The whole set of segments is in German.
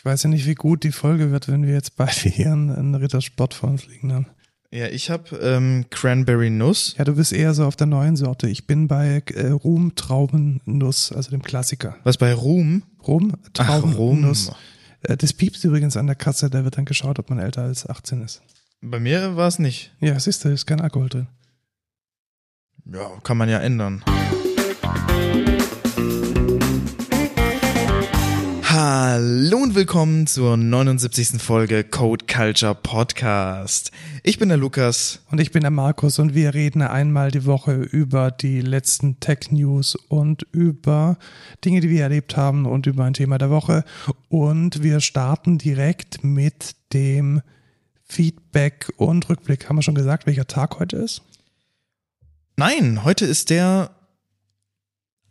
Ich weiß ja nicht, wie gut die Folge wird, wenn wir jetzt beide hier einen, einen Rittersport vor uns liegen haben. Ja, ich habe ähm, Cranberry Nuss. Ja, du bist eher so auf der neuen Sorte. Ich bin bei äh, Ruhm Traubennuss, also dem Klassiker. Was bei Ruhm? Ruhm Ach, Traubennuss. Rum. Äh, das piepst übrigens an der Kasse, da wird dann geschaut, ob man älter als 18 ist. Bei mir war es nicht. Ja, siehst du, ist kein Alkohol drin. Ja, kann man ja ändern. Hallo und willkommen zur 79. Folge Code Culture Podcast. Ich bin der Lukas. Und ich bin der Markus und wir reden einmal die Woche über die letzten Tech-News und über Dinge, die wir erlebt haben und über ein Thema der Woche. Und wir starten direkt mit dem Feedback und Rückblick. Haben wir schon gesagt, welcher Tag heute ist? Nein, heute ist der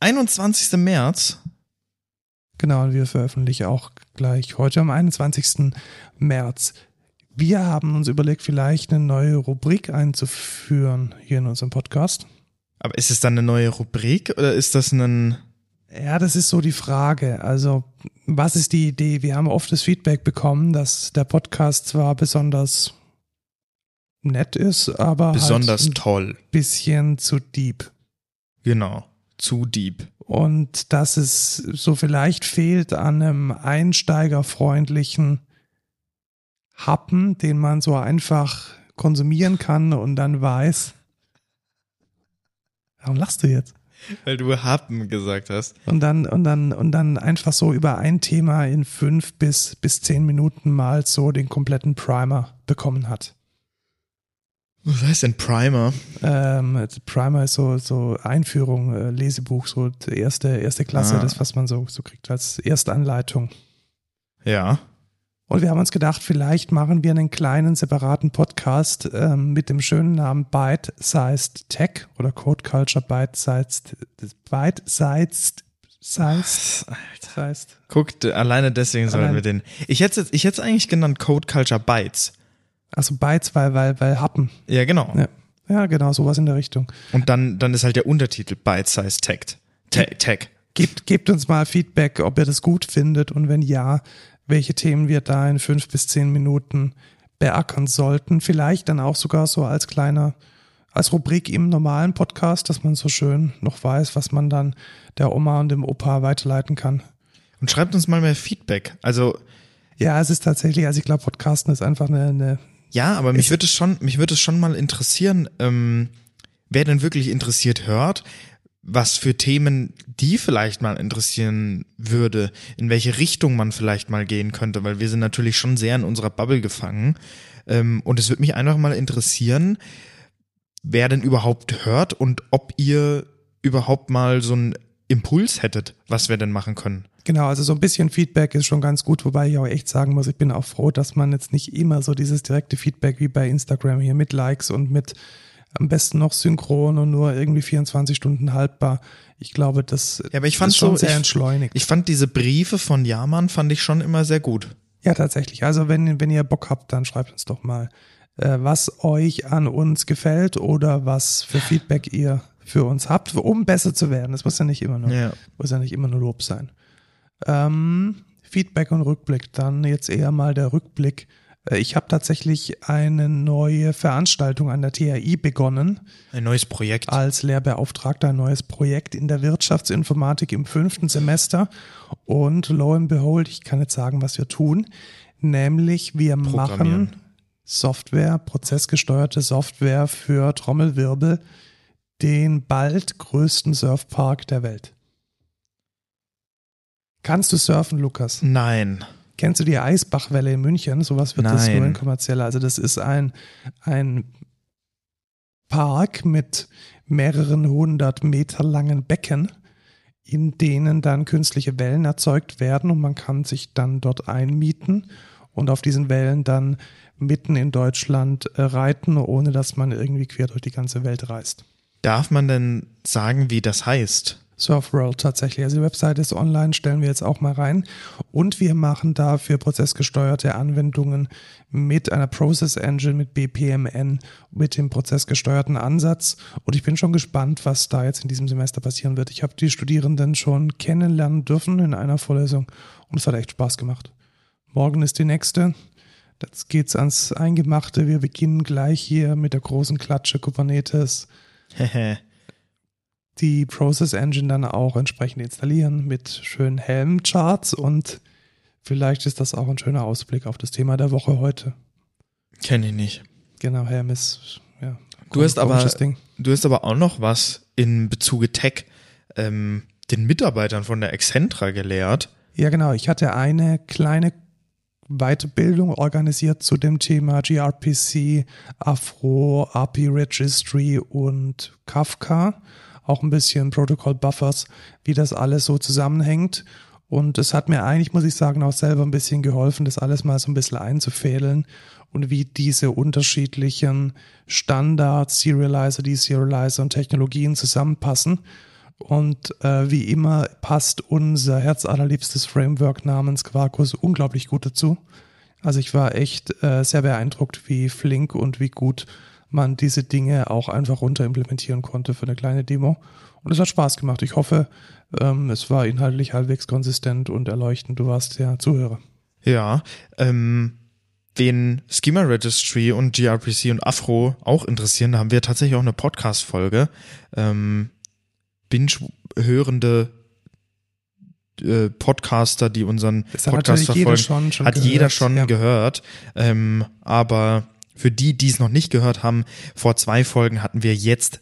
21. März. Genau, wir veröffentlichen auch gleich heute am 21. März. Wir haben uns überlegt, vielleicht eine neue Rubrik einzuführen hier in unserem Podcast. Aber ist es dann eine neue Rubrik oder ist das ein... Ja, das ist so die Frage. Also, was ist die Idee? Wir haben oft das Feedback bekommen, dass der Podcast zwar besonders nett ist, aber Besonders halt ein toll. bisschen zu deep. Genau. Zu deep. Und dass es so vielleicht fehlt an einem einsteigerfreundlichen Happen, den man so einfach konsumieren kann und dann weiß. Warum lachst du jetzt? Weil du Happen gesagt hast. Und dann, und dann, und dann einfach so über ein Thema in fünf bis, bis zehn Minuten mal so den kompletten Primer bekommen hat. Was heißt denn Primer? Ähm, Primer ist so, so Einführung, äh, Lesebuch, so erste, erste Klasse, Ah. das, was man so, so kriegt als erste Anleitung. Ja. Und wir haben uns gedacht, vielleicht machen wir einen kleinen separaten Podcast ähm, mit dem schönen Namen Bite-Sized Tech oder Code Culture Bite-Sized Bite-Sized Sized Sized. Guckt, alleine deswegen sollen wir den. Ich hätte es ich hätte es eigentlich genannt Code Culture Bytes. Also Bytes, weil, weil, weil Happen. Ja, genau. Ja. ja, genau, sowas in der Richtung. Und dann, dann ist halt der Untertitel Bite Size Tech. Te Tech. Gebt, gebt uns mal Feedback, ob ihr das gut findet und wenn ja, welche Themen wir da in fünf bis zehn Minuten beackern sollten. Vielleicht dann auch sogar so als kleiner, als Rubrik im normalen Podcast, dass man so schön noch weiß, was man dann der Oma und dem Opa weiterleiten kann. Und schreibt uns mal mehr Feedback. Also, Ja, es ist tatsächlich, also ich glaube, Podcasten ist einfach eine, eine ja, aber mich würde es schon, mich würde es schon mal interessieren, ähm, wer denn wirklich interessiert hört, was für Themen die vielleicht mal interessieren würde, in welche Richtung man vielleicht mal gehen könnte, weil wir sind natürlich schon sehr in unserer Bubble gefangen. Ähm, und es würde mich einfach mal interessieren, wer denn überhaupt hört und ob ihr überhaupt mal so einen Impuls hättet, was wir denn machen können. Genau, also so ein bisschen Feedback ist schon ganz gut, wobei ich auch echt sagen muss, ich bin auch froh, dass man jetzt nicht immer so dieses direkte Feedback wie bei Instagram hier mit Likes und mit am besten noch synchron und nur irgendwie 24 Stunden haltbar. Ich glaube, das Ja, aber ich fand ist schon so, sehr ich- entschleunigt. Ich fand diese Briefe von Jaman fand ich schon immer sehr gut. ja, tatsächlich. Also wenn, wenn ihr Bock habt, dann schreibt uns doch mal, äh, was euch an uns gefällt oder was für Feedback ihr für uns habt, um besser zu werden. Das muss ja nicht immer nur Ja. Muss ja nicht immer nur Lob sein. Ähm, Feedback und Rückblick. Dann jetzt eher mal der Rückblick. Äh, Ich habe tatsächlich eine neue Veranstaltung an der THI begonnen Ein neues Projekt. als Lehrbeauftragter, ein neues Projekt in der Wirtschaftsinformatik im fünften Semester. Und lo and behold, ich kann jetzt sagen, was wir tun. Nämlich wir machen. Software, prozessgesteuerte Software für Trommelwirbel, den bald größten Surfpark der Welt. Kannst du surfen, Lukas? Nein. Kennst du die Eisbachwelle in München? Sowas wird das Nein. nur in kommerzieller. Also das ist ein, ein Park mit mehreren hundert Meter langen Becken, in denen dann künstliche Wellen erzeugt werden und man kann sich dann dort einmieten und auf diesen Wellen dann mitten in Deutschland äh, reiten, ohne dass man irgendwie quer durch die ganze Welt reist. Darf man denn sagen, wie das heißt? Surfworld tatsächlich. Also die Webseite ist online, stellen wir jetzt auch mal rein. Und wir machen dafür prozessgesteuerte Anwendungen mit einer Process Engine, mit BPMN, mit dem prozessgesteuerten Ansatz. Und ich bin schon gespannt, was da jetzt in diesem Semester passieren wird. Ich habe die Studierenden schon kennenlernen dürfen in einer Vorlesung und es hat echt Spaß gemacht. Morgen ist die nächste. Jetzt geht's ans Eingemachte. Wir beginnen gleich hier mit der großen Klatsche Kubernetes. die Process Engine dann auch entsprechend installieren mit schönen Helm-Charts und vielleicht ist das auch ein schöner Ausblick auf das Thema der Woche heute. Kenne ich nicht. Genau, Helm ist, ja. Du hast aber, Ding. du hast aber auch noch was in Bezuge Tech ähm, den Mitarbeitern von der Excentra gelehrt. Ja, genau. Ich hatte eine kleine Weiterbildung organisiert zu dem Thema gRPC, Afro, API Registry und Kafka. Auch ein bisschen Protocol Buffers, wie das alles so zusammenhängt. Und es hat mir eigentlich, muss ich sagen, auch selber ein bisschen geholfen, das alles mal so ein bisschen einzufädeln und wie diese unterschiedlichen Standards, Serializer, Deserializer und Technologien zusammenpassen. Und äh, wie immer passt unser herzallerliebstes Framework namens Quarkus unglaublich gut dazu. Also ich war echt äh, sehr beeindruckt, wie flink und wie gut man diese Dinge auch einfach runter implementieren konnte für eine kleine Demo. Und es hat Spaß gemacht. Ich hoffe, ähm, es war inhaltlich halbwegs konsistent und erleuchtend. Du warst der Zuhörer. Ja, ähm, wen Schema Registry und gRPC und Afro auch interessieren, da haben wir tatsächlich auch eine Podcast-Folge. Ähm, Binge-hörende äh, Podcaster, die unseren Das hat Podcast natürlich jeder verfolgen, schon, schon hat gehört. jeder schon ja. gehört. Ähm, aber für die, die es noch nicht gehört haben, vor zwei Folgen hatten wir jetzt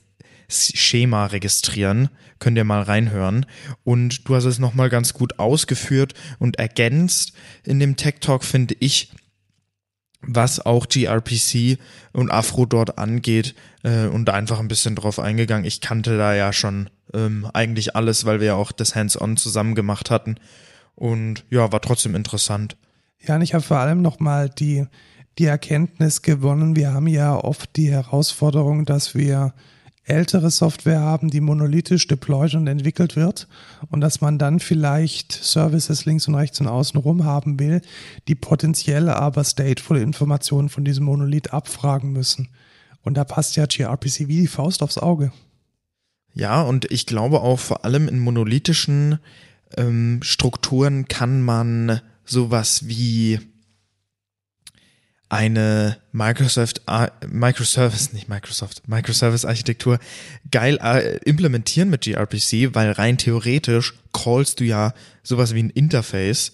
Schema registrieren. Könnt ihr mal reinhören. Und du hast es nochmal ganz gut ausgeführt und ergänzt in dem Tech Talk, finde ich, was auch gRPC und Afro dort angeht äh, und einfach ein bisschen drauf eingegangen. Ich kannte da ja schon ähm, eigentlich alles, weil wir ja auch das Hands-on zusammen gemacht hatten. Und ja, war trotzdem interessant. Ja, und ich habe vor allem nochmal die, die Erkenntnis gewonnen. Wir haben ja oft die Herausforderung, dass wir ältere Software haben, die monolithisch deployed und entwickelt wird und dass man dann vielleicht Services links und rechts und außen rum haben will, die potenziell aber stateful Informationen von diesem Monolith abfragen müssen. Und da passt ja gRPC wie die Faust aufs Auge. Ja, und ich glaube auch vor allem in monolithischen ähm, Strukturen kann man sowas wie eine Microsoft, Microservice, nicht Microsoft, Microservice-Architektur geil äh, implementieren mit gRPC, weil rein theoretisch callst du ja sowas wie ein Interface,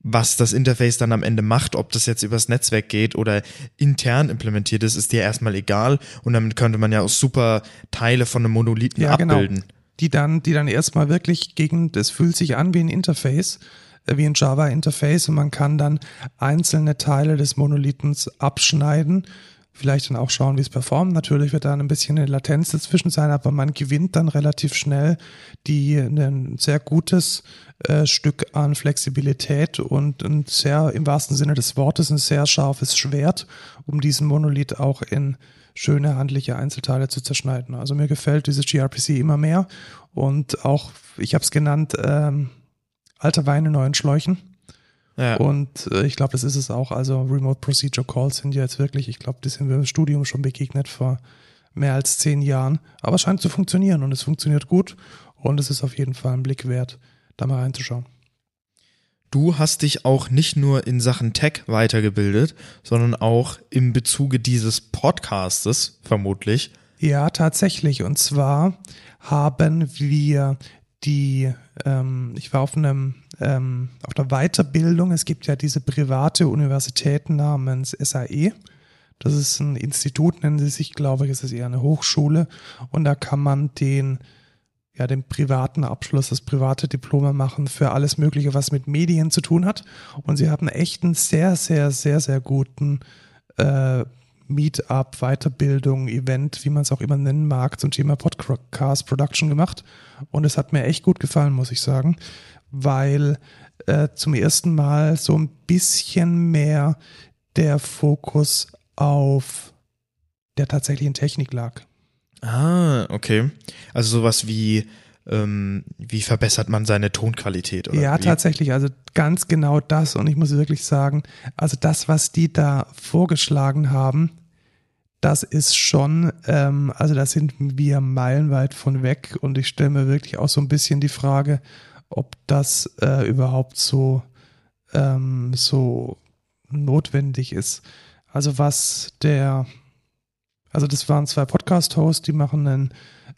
was das Interface dann am Ende macht, ob das jetzt übers Netzwerk geht oder intern implementiert ist, ist dir erstmal egal und damit könnte man ja auch super Teile von einem Monolithen Ja, genau. abbilden. die dann, die dann erstmal wirklich gegen, das fühlt sich an wie ein Interface, wie ein Java-Interface und man kann dann einzelne Teile des Monolithens abschneiden, vielleicht dann auch schauen, wie es performt. Natürlich wird da ein bisschen eine Latenz dazwischen sein, aber man gewinnt dann relativ schnell die, ein sehr gutes äh, Stück an Flexibilität und ein sehr, im wahrsten Sinne des Wortes, ein sehr scharfes Schwert, um diesen Monolith auch in schöne handliche Einzelteile zu zerschneiden. Also mir gefällt dieses gRPC immer mehr und auch, ich habe es genannt, ähm, alter Wein in neuen Schläuchen. Ja. Und äh, ich glaube, das ist es auch. Also Remote Procedure Calls sind ja jetzt wirklich, ich glaube, die sind wir im Studium schon begegnet vor mehr als zehn Jahren. Aber es scheint zu funktionieren und es funktioniert gut und es ist auf jeden Fall ein Blick wert, da mal reinzuschauen. Du hast dich auch nicht nur in Sachen Tech weitergebildet, sondern auch im Bezuge dieses Podcastes, vermutlich. Ja, tatsächlich. Und zwar haben wir die, ähm, ich war auf einem, ähm, auf einer Weiterbildung. Es gibt ja diese private Universität namens SAE. Das ist ein Institut, nennen sie sich, glaube ich, es ist eher eine Hochschule. Und da kann man den, ja, den privaten Abschluss, das private Diplom machen für alles Mögliche, was mit Medien zu tun hat. Und sie haben echt einen sehr, sehr, sehr, sehr guten äh, Meetup, Weiterbildung, Event, wie man es auch immer nennen mag, zum Thema Podcast Production gemacht. Und es hat mir echt gut gefallen, muss ich sagen, weil äh, zum ersten Mal so ein bisschen mehr der Fokus auf der tatsächlichen Technik lag. Ah, okay. Also sowas wie, ähm, wie verbessert man seine Tonqualität? Oder Ja, wie? tatsächlich. Also ganz genau das. Und ich muss wirklich sagen, also das, was die da vorgeschlagen haben, das ist schon, ähm, also da sind wir meilenweit von weg. Und ich stelle mir wirklich auch so ein bisschen die Frage, ob das äh, überhaupt so ähm, so notwendig ist. Also was der, also das waren zwei Podcast-Hosts, die machen einen,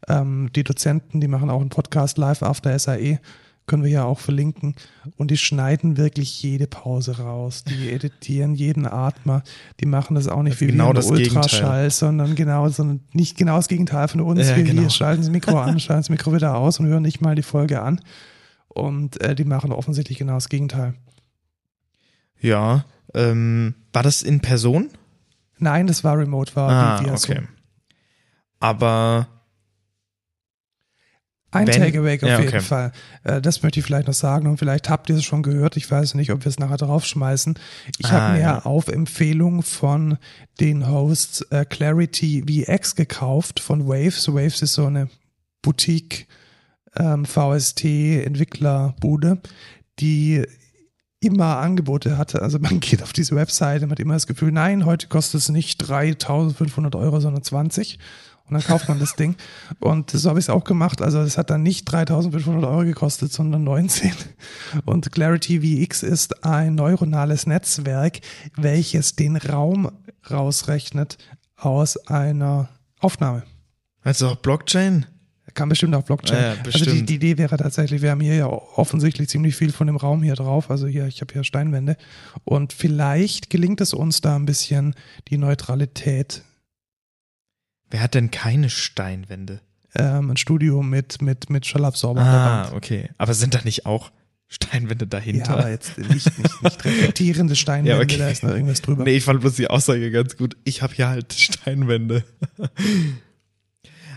ähm, die Dozenten, die machen auch einen Podcast live after SAE können wir ja auch verlinken. Und die schneiden wirklich jede Pause raus. Die editieren jeden Atmer. Die machen das auch nicht wie Genau wir Ultraschall, Gegenteil. sondern genau, sondern nicht genau das Gegenteil von uns. Ja, wir genau. schalten das Mikro an, schalten das Mikro wieder aus und hören nicht mal die Folge an. Und äh, die machen offensichtlich genau das Gegenteil. Ja. Ähm, war das in Person? Nein, das war Remote, war ah, okay. Aber Ein Takeaway auf Ja, jeden okay. Fall. Äh, das möchte ich vielleicht noch sagen und vielleicht habt ihr es schon gehört. Ich weiß nicht, ob wir es nachher draufschmeißen. Ich Ah, habe mir ja. auf Empfehlung von den Hosts äh, Clarity VX gekauft von Waves. Waves ist so eine Boutique ähm, VST Entwicklerbude, die immer Angebote hatte. Also man geht auf diese Webseite und hat immer das Gefühl, nein, heute kostet es nicht 3500 Euro, sondern 20. Und dann kauft man das Ding. Und so habe ich es auch gemacht. Also es hat dann nicht 3500 Euro gekostet, sondern 19. Und Clarity VX ist ein neuronales Netzwerk, welches den Raum rausrechnet aus einer Aufnahme. also auch Blockchain? Kann bestimmt auch Blockchain. Ja, ja, also die, bestimmt. die Idee wäre tatsächlich, wir haben hier ja offensichtlich ziemlich viel von dem Raum hier drauf. Also hier, ich habe hier Steinwände. Und vielleicht gelingt es uns da ein bisschen die Neutralität. Wer hat denn keine Steinwände? Ähm, ein Studio mit, mit, mit Schallabsorber Ah, okay. Aber sind da nicht auch Steinwände Ja, dahinter? aber jetzt nicht, nicht, nicht reflektierende Steinwände, Ja, okay. da ist noch irgendwas drüber. Nee, ich fand bloß die Aussage ganz gut. Ich habe hier halt Steinwände.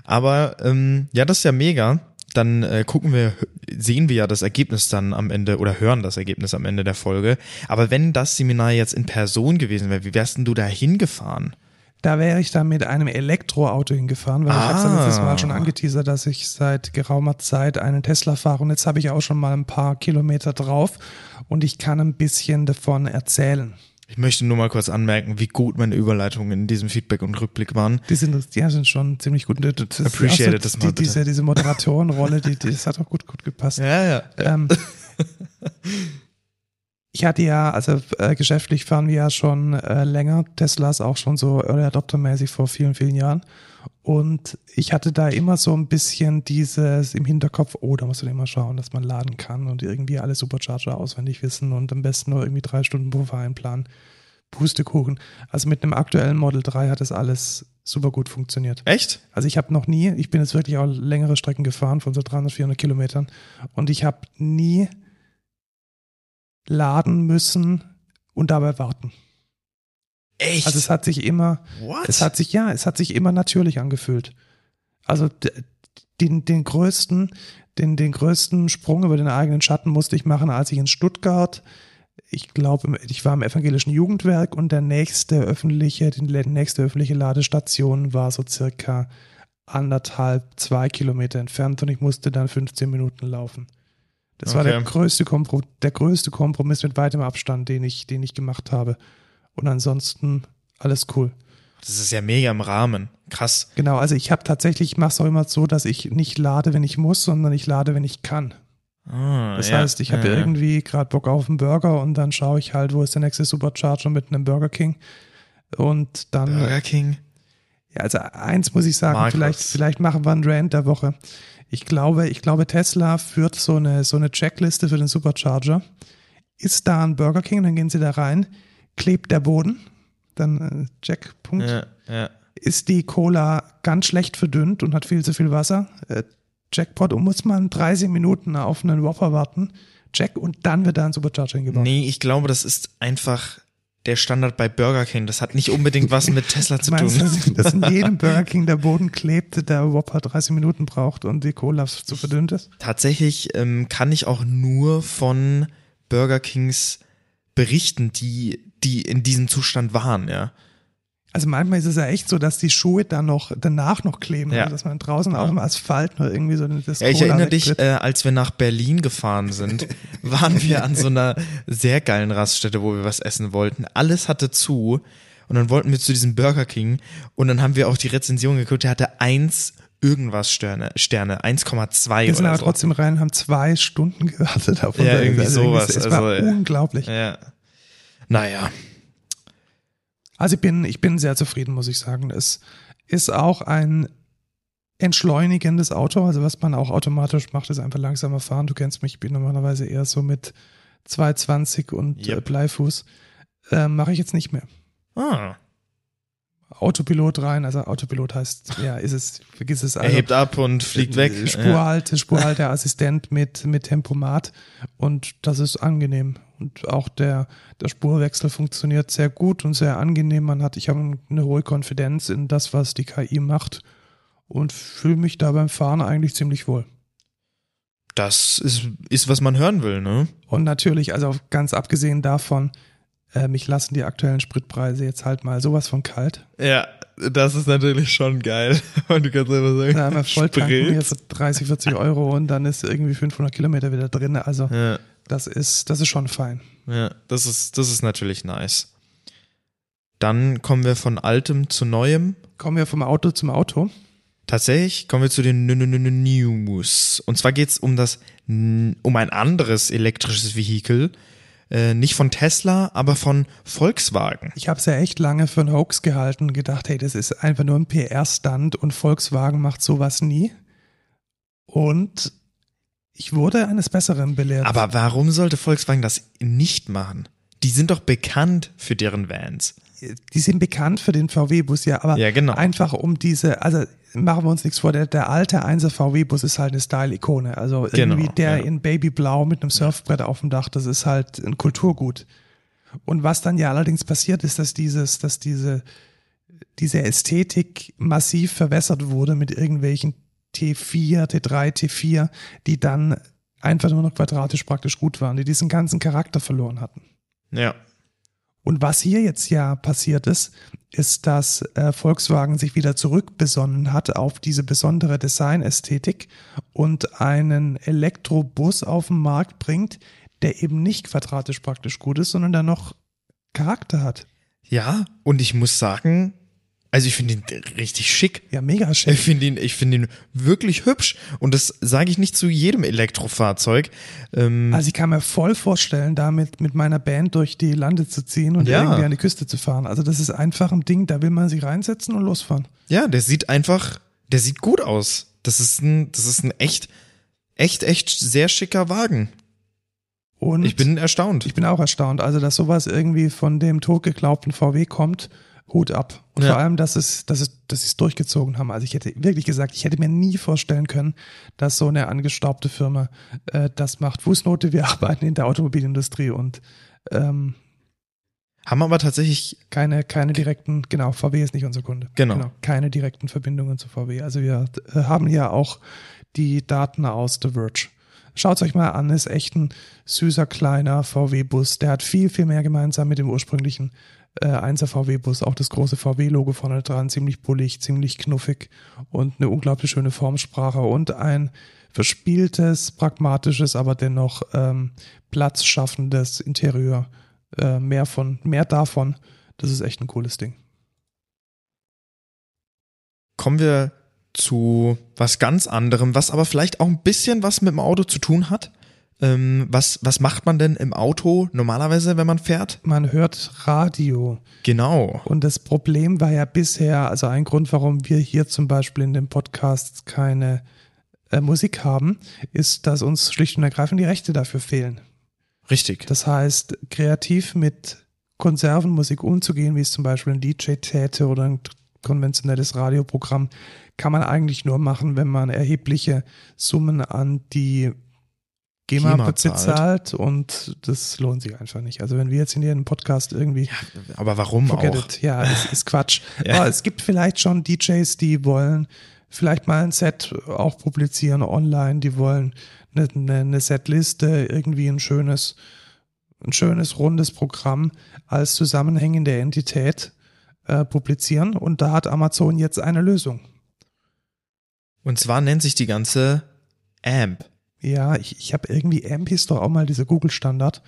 Aber ähm, ja, das ist ja mega. Dann äh, gucken wir, sehen wir ja das Ergebnis dann am Ende oder hören das Ergebnis am Ende der Folge. Aber wenn das Seminar jetzt in Person gewesen wäre, wie wärst denn du da hingefahren? Da wäre ich dann mit einem Elektroauto hingefahren, weil ich habe ja letztes Mal Ah. schon angeteasert, dass ich seit geraumer Zeit einen Tesla fahre und jetzt habe ich auch schon mal ein paar Kilometer drauf und ich kann ein bisschen davon erzählen. Ich möchte nur mal kurz anmerken, wie gut meine Überleitungen in diesem Feedback und Rückblick waren. Die sind, die sind schon ziemlich gut. Das Appreciate it, das mal die, bitte. diese, diese Moderatorenrolle, die, die, das hat auch gut, gut gepasst. Ja, ja. Ähm, ich hatte ja, also äh, geschäftlich fahren wir ja schon äh, länger, Teslas auch schon so Early Adopter-mäßig vor vielen, vielen Jahren. Und ich hatte da immer so ein bisschen dieses im Hinterkopf, oh, da muss man immer schauen, dass man laden kann und irgendwie alle Supercharger auswendig wissen und am besten nur irgendwie drei Stunden Puffer einplanen. Pustekuchen. Also mit einem aktuellen Model 3 hat das alles super gut funktioniert. Echt? Also ich habe noch nie, ich bin jetzt wirklich auch längere Strecken gefahren von so 300, 400 Kilometern und ich habe nie laden müssen und dabei warten. Echt? Also es hat sich immer, What? es hat sich, ja, es hat sich immer natürlich angefühlt. Also den, den größten, den, den größten Sprung über den eigenen Schatten musste ich machen, als ich in Stuttgart, ich glaube, ich war im evangelischen Jugendwerk und der nächste öffentliche, die nächste öffentliche Ladestation war so circa anderthalb, zwei Kilometer entfernt und ich musste dann 15 Minuten laufen. Das war der Okay. größte, Kompro der größte Kompromiss mit weitem Abstand, den ich, den ich gemacht habe. Und ansonsten alles cool. das ist ja mega im Rahmen. Krass. Genau, also ich habe tatsächlich, ich mache es auch immer so, dass ich nicht lade, wenn ich muss, sondern ich lade, wenn ich kann. Ah, Das ja. heißt, ich habe ja, irgendwie gerade Bock auf einen Burger und dann schaue ich halt, wo ist der nächste Supercharger mit einem Burger King. Und dann, Burger King. ja, also eins muss ich sagen, Markus. vielleicht, vielleicht machen wir einen Rant der Woche. Ich glaube, ich glaube, Tesla führt so eine, so eine Checkliste für den Supercharger. Ist da ein Burger King, dann gehen sie da rein, klebt der Boden, dann äh, Checkpunkt. Ja, ja. ist die Cola ganz schlecht verdünnt und hat viel zu viel Wasser. Äh, Jackpot und muss man 30 Minuten auf einen Whopper warten. Check und dann wird da ein Supercharger eingebaut. Nee, ich glaube, das ist einfach der Standard bei Burger King. Das hat nicht unbedingt was mit Tesla zu Meinst tun. dass, dass in jedem Burger King der Boden klebt, der Whopper 30 Minuten braucht und die Cola zu verdünnt ist? Tatsächlich ähm, kann ich auch nur von Burger Kings berichten, die, die in diesem Zustand waren, ja. Also manchmal ist es ja echt so, dass die Schuhe dann noch danach noch kleben, Ja. also dass man draußen auf dem Asphalt noch irgendwie so das Ja, ich erinnere dich, äh, als wir nach Berlin gefahren sind, waren wir an so einer sehr geilen Raststätte, wo wir was essen wollten. Alles hatte zu und dann wollten wir zu diesem Burger King und dann haben wir auch die Rezension geguckt, der hatte eins irgendwas Sterne, Sterne 1,2 Wir sind aber so. trotzdem rein, haben zwei Stunden gewartet auf Ja, irgendwie also sowas, Es also, war ja. unglaublich. Ja. Naja, Also ich bin, ich bin sehr zufrieden, muss ich sagen. Es ist auch ein entschleunigendes Auto. Also was man auch automatisch macht, ist einfach langsamer fahren. Du kennst mich, ich bin normalerweise eher so mit 220 und Yep. äh, Bleifuß. Äh, Mache ich jetzt nicht mehr. ah, Autopilot rein, also Autopilot heißt, ja, ist es, vergiss es. er Also, hebt ab und fliegt weg. äh, Spurhalte, Spurhalteassistent mit, mit Tempomat und das ist angenehm. Und auch der, der Spurwechsel funktioniert sehr gut und sehr angenehm. Man hat, ich habe eine hohe Konfidenz in das, was die KI macht und fühle mich da beim Fahren eigentlich ziemlich wohl. Das ist, ist, was man hören will, ne? Und natürlich, also ganz abgesehen davon, äh, mich lassen die aktuellen Spritpreise jetzt halt mal sowas von kalt. Ja, das ist natürlich schon geil. Und du kannst einfach sagen, Da haben wir Volltanken hier für 30, 40 Euro und dann ist irgendwie 500 Kilometer wieder drin. Also Ja, das ist, das ist schon fein. ja, das ist, das ist natürlich nice. Dann kommen wir von altem zu neuem. Kommen wir vom Auto zum Auto. Tatsächlich kommen wir zu den News. Und zwar geht's um das, um ein anderes elektrisches Vehikel. Äh, nicht von Tesla, aber von Volkswagen. Ich habe es ja echt lange für einen Hoax gehalten und gedacht, hey, das ist einfach nur ein PR-Stand und Volkswagen macht sowas nie. Und ich wurde eines Besseren belehrt. Aber warum sollte Volkswagen das nicht machen? Die sind doch bekannt für deren Vans. die sind bekannt für den VW-Bus, ja, aber Ja, genau. einfach um diese, also machen wir uns nichts vor, der, der alte 1er VW-Bus ist halt eine Style-Ikone. Also Genau, irgendwie der ja. in Babyblau mit einem Surfbrett auf dem Dach, das ist halt ein Kulturgut. Und was dann ja allerdings passiert ist, dass dieses, dass diese, diese Ästhetik massiv verwässert wurde mit irgendwelchen T4, T3, T4, die dann einfach nur noch quadratisch praktisch gut waren, die diesen ganzen Charakter verloren hatten. Ja. Und was hier jetzt ja passiert ist, ist, dass äh, Volkswagen sich wieder zurückbesonnen hat auf diese besondere Designästhetik und einen Elektrobus auf den Markt bringt, der eben nicht quadratisch praktisch gut ist, sondern der noch Charakter hat. Ja, und ich muss sagen, also ich finde ihn richtig schick. Ja, mega Ich schick. finde ihn, ich finde ihn wirklich hübsch. Und das sage ich nicht zu jedem Elektrofahrzeug. Ähm, Also ich kann mir voll vorstellen, damit mit meiner Band durch die Lande zu ziehen und Ja. irgendwie an die Küste zu fahren. Also das ist einfach ein Ding, da will man sich reinsetzen und losfahren. ja, der sieht einfach, der sieht gut aus. Das ist ein, das ist ein echt, echt, echt sehr schicker Wagen. Und Ich bin erstaunt. Ich bin auch erstaunt. Also, dass sowas irgendwie von dem totgeglaubten VW kommt, Hut ab. Und Ja. vor allem, dass es, dass es, dass sie es durchgezogen haben. Also ich hätte wirklich gesagt, ich hätte mir nie vorstellen können, dass so eine angestaubte Firma äh, das macht. Fußnote, wir arbeiten in der Automobilindustrie und ähm, Haben aber tatsächlich, keine, keine direkten, genau, VW ist nicht unser Kunde. Genau. keine direkten Verbindungen zu VW. Also wir äh, haben hier auch die Daten aus The Verge. Schaut euch mal an, ist echt ein süßer kleiner VW-Bus. Der hat viel, viel mehr gemeinsam mit dem ursprünglichen äh, 1er VW-Bus. Auch das große VW-Logo vorne dran, ziemlich bullig, ziemlich knuffig und eine unglaublich schöne Formsprache und ein verspieltes, pragmatisches, aber dennoch ähm, platzschaffendes Interieur. Äh, mehr von, mehr davon. Das ist echt ein cooles Ding. kommen wir zu was ganz anderem, was aber vielleicht auch ein bisschen was mit dem Auto zu tun hat. Ähm, was, was macht man denn im Auto normalerweise, wenn man fährt? Man hört Radio. Genau. Und das Problem war ja bisher, also ein Grund, warum wir hier zum Beispiel in dem Podcast keine äh, Musik haben, ist, dass uns schlicht und ergreifend die Rechte dafür fehlen. Richtig. Das heißt, kreativ mit Konservenmusik umzugehen, wie es zum Beispiel ein DJ täte oder ein konventionelles Radioprogramm, kann man eigentlich nur machen, wenn man erhebliche Summen an die GEMA, GEMA zahlt. bezahlt und das lohnt sich einfach nicht. Also wenn wir jetzt in jedem Podcast irgendwie Aber warum auch? it. Ja, es ist Quatsch. Ja. Aber es gibt vielleicht schon DJs, die wollen vielleicht mal ein Set auch publizieren online, die wollen eine, eine, eine Setliste, irgendwie ein schönes, ein schönes rundes Programm als zusammenhängende Entität äh, publizieren. Und da hat Amazon jetzt eine Lösung. Und zwar nennt sich die ganze AMP. Ja, ich, ich habe irgendwie AMP ist doch auch mal dieser Google-Standard,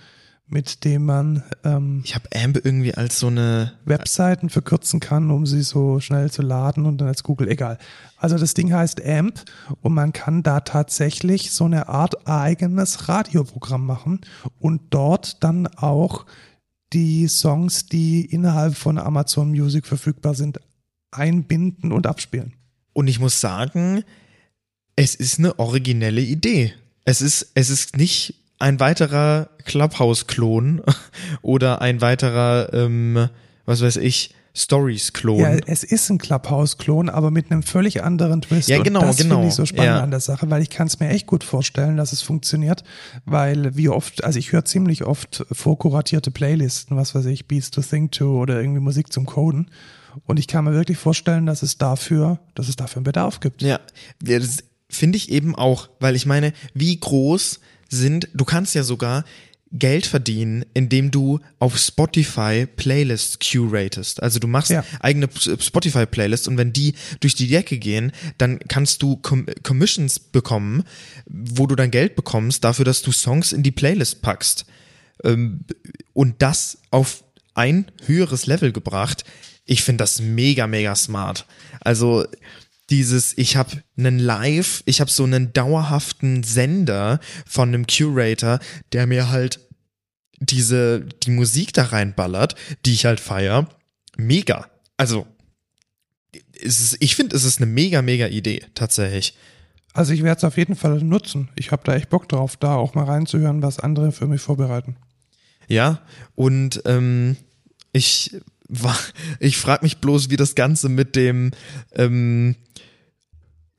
mit dem man ähm, Ich habe AMP irgendwie als so eine. Webseiten verkürzen kann, um sie so schnell zu laden und dann als Google, egal. Also das Ding heißt AMP und man kann da tatsächlich so eine Art eigenes Radioprogramm machen und dort dann auch die Songs, die innerhalb von Amazon Music verfügbar sind, einbinden und abspielen. Und ich muss sagen, es ist eine originelle Idee. Es ist, es ist nicht ein weiterer Clubhouse-Klon oder ein weiterer, ähm, was weiß ich, Stories-Klon. Ja, es ist ein Clubhouse-Klon, aber mit einem völlig anderen Twist. Ja, genau, und das genau. finde ich so spannend Ja. an der Sache, weil ich kann es mir echt gut vorstellen, dass es funktioniert, weil wie oft, also ich höre ziemlich oft vorkuratierte Playlisten, was weiß ich, Beats to Think to oder irgendwie Musik zum Coden. Und ich kann mir wirklich vorstellen, dass es dafür, dass es dafür einen Bedarf gibt. Ja, ja, das finde ich eben auch, weil ich meine, wie groß sind, du kannst ja sogar Geld verdienen, indem du auf Spotify Playlists curatest. Also du machst Ja. eigene Spotify Playlists und wenn die durch die Decke gehen, dann kannst du Com Commissions bekommen, wo du dann Geld bekommst dafür, dass du Songs in die Playlist packst. Ähm, und das auf ein höheres Level gebracht. Ich finde das mega, mega smart. Also dieses, ich habe einen Live, ich habe so einen dauerhaften Sender von einem Curator, der mir halt diese, die Musik da reinballert, die ich halt feier. Mega. Also, es ist, ich finde, es ist eine mega, mega Idee, tatsächlich. Also ich werde es auf jeden Fall nutzen. Ich habe da echt Bock drauf, da auch mal reinzuhören, was andere für mich vorbereiten. Ja, und ähm, ich war, ich frage mich bloß, wie das Ganze mit dem ähm,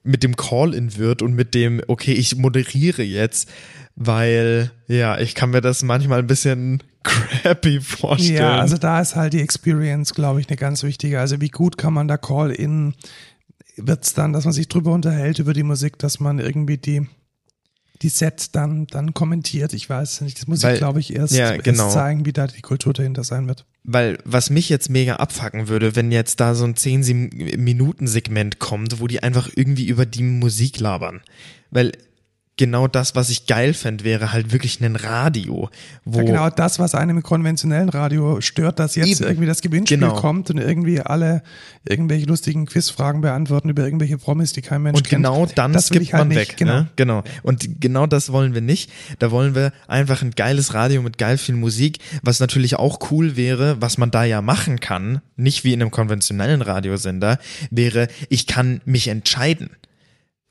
mit dem Call-in wird und mit dem, okay, ich moderiere jetzt, weil ja, ich kann mir das manchmal ein bisschen crappy vorstellen. Ja, also da ist halt die Experience, glaube ich, eine ganz wichtige. Also wie gut kann man da Call-in, wird's dann, dass man sich drüber unterhält über die Musik, dass man irgendwie die die Sets dann dann kommentiert. Ich weiß nicht, das muss Weil- ich, glaube ich, erst, ja, genau. erst zeigen, wie da die Kultur dahinter sein wird. Weil was mich jetzt mega abfacken würde, wenn jetzt da so ein 10-Minuten-Segment kommt, wo die einfach irgendwie über die Musik labern. Weil genau das, was ich geil fände, wäre halt wirklich ein Radio, wo Ja, genau das, was einem im konventionellen Radio stört, dass jetzt Eben. irgendwie das Gewinnspiel Genau. kommt und irgendwie alle irgendwelche lustigen Quizfragen beantworten über irgendwelche Promis, die kein Mensch Und genau kennt. dann das skippt ich halt man nicht. weg. Genau. Ne? genau. Und genau das wollen wir nicht. Da wollen wir einfach ein geiles Radio mit geil viel Musik, was natürlich auch cool wäre, was man da ja machen kann, nicht wie in einem konventionellen Radiosender, wäre, ich kann mich entscheiden.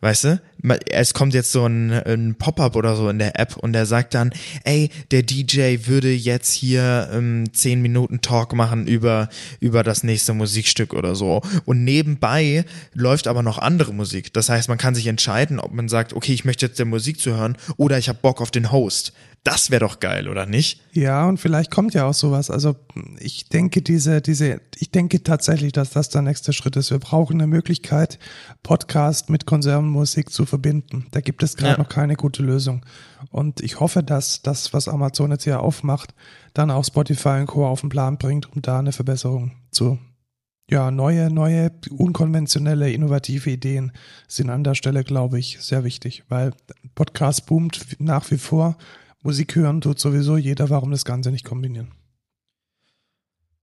Weißt du? Es kommt jetzt so ein, ein Pop-up oder so in der App und der sagt dann, ey, der DJ würde jetzt hier ähm, 10 Minuten Talk machen über, über das nächste Musikstück oder so. Und nebenbei läuft aber noch andere Musik. Das heißt, man kann sich entscheiden, ob man sagt, okay, ich möchte jetzt der Musik zuhören oder ich habe Bock auf den Host. Das wäre doch geil, oder nicht? Ja, und vielleicht kommt ja auch sowas. Also ich denke, diese, diese, ich denke tatsächlich, dass das der nächste Schritt ist. Wir brauchen eine Möglichkeit, Podcast mit Konservenmusik zu verbinden. Da gibt es gerade Ja. noch keine gute Lösung. Und ich hoffe, dass das, was Amazon jetzt hier aufmacht, dann auch Spotify und Co. auf den Plan bringt, um da eine Verbesserung zu ja, neue, neue, unkonventionelle, innovative Ideen sind an der Stelle, glaube ich, sehr wichtig, weil Podcast boomt nach wie vor. Musik hören tut sowieso jeder, warum das Ganze nicht kombinieren?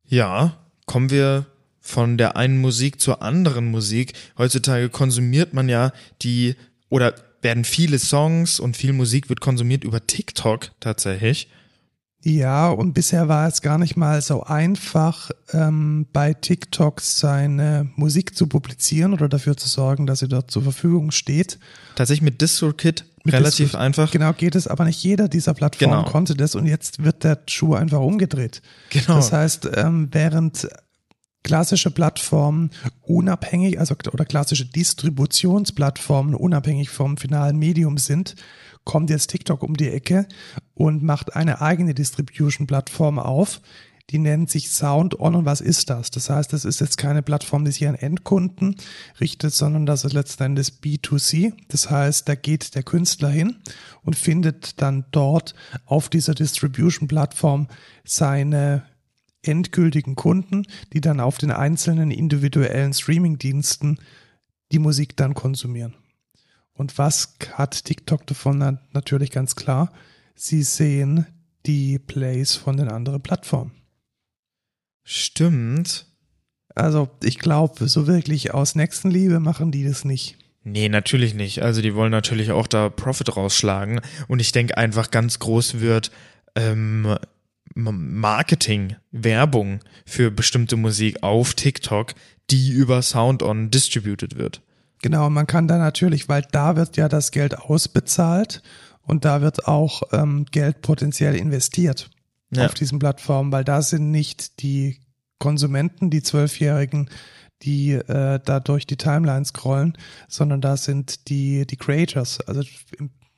Ja, kommen wir von der einen Musik zur anderen Musik. Heutzutage konsumiert man ja die oder werden viele Songs und viel Musik wird konsumiert über TikTok tatsächlich. Ja, und bisher war es gar nicht mal so einfach, ähm, bei TikTok seine Musik zu publizieren oder dafür zu sorgen, dass sie dort zur Verfügung steht. Tatsächlich mit DistroKid relativ Discord- einfach. Genau, geht es, aber nicht jeder dieser Plattformen Genau. konnte das und jetzt wird der Schuh einfach umgedreht. Genau. Das heißt, ähm, während klassische Plattformen unabhängig, also oder klassische Distributionsplattformen unabhängig vom finalen Medium sind, kommt jetzt TikTok um die Ecke und macht eine eigene Distribution-Plattform auf. Die nennt sich Sound On und was ist das? Das heißt, das ist jetzt keine Plattform, die sich an Endkunden richtet, sondern das ist letzten Endes B2C. Das heißt, da geht der Künstler hin und findet dann dort auf dieser Distribution-Plattform seine endgültigen Kunden, die dann auf den einzelnen individuellen Streaming-Diensten die Musik dann konsumieren. Und was hat TikTok davon? Na, natürlich ganz klar. Sie sehen die Plays von den anderen Plattformen. Stimmt. Also ich glaube, so wirklich aus Nächstenliebe machen die das nicht. Nee, natürlich nicht. Also die wollen natürlich auch da Profit rausschlagen. Und ich denke einfach ganz groß wird ähm, Marketing, Werbung für bestimmte Musik auf TikTok, die über SoundOn distributed wird. Genau, man kann da natürlich, weil da wird ja das Geld ausbezahlt und da wird auch ähm, Geld potenziell investiert ja. auf diesen Plattformen, weil da sind nicht die Konsumenten, die Zwölfjährigen, die äh, da durch die Timeline scrollen, sondern da sind die, die Creators, also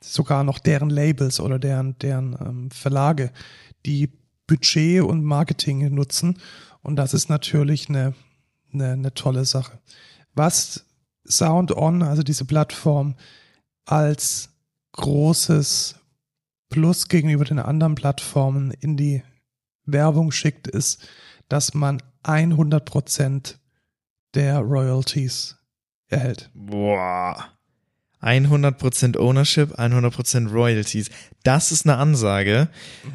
sogar noch deren Labels oder deren, deren ähm, Verlage, die Budget und Marketing nutzen. Und das ist natürlich eine, eine, eine tolle Sache. Was Sound On, also diese Plattform, als großes Plus gegenüber den anderen Plattformen in die Werbung schickt, ist, dass man 100% der Royalties erhält. Boah. 100% Ownership, 100% Royalties. Das ist eine Ansage.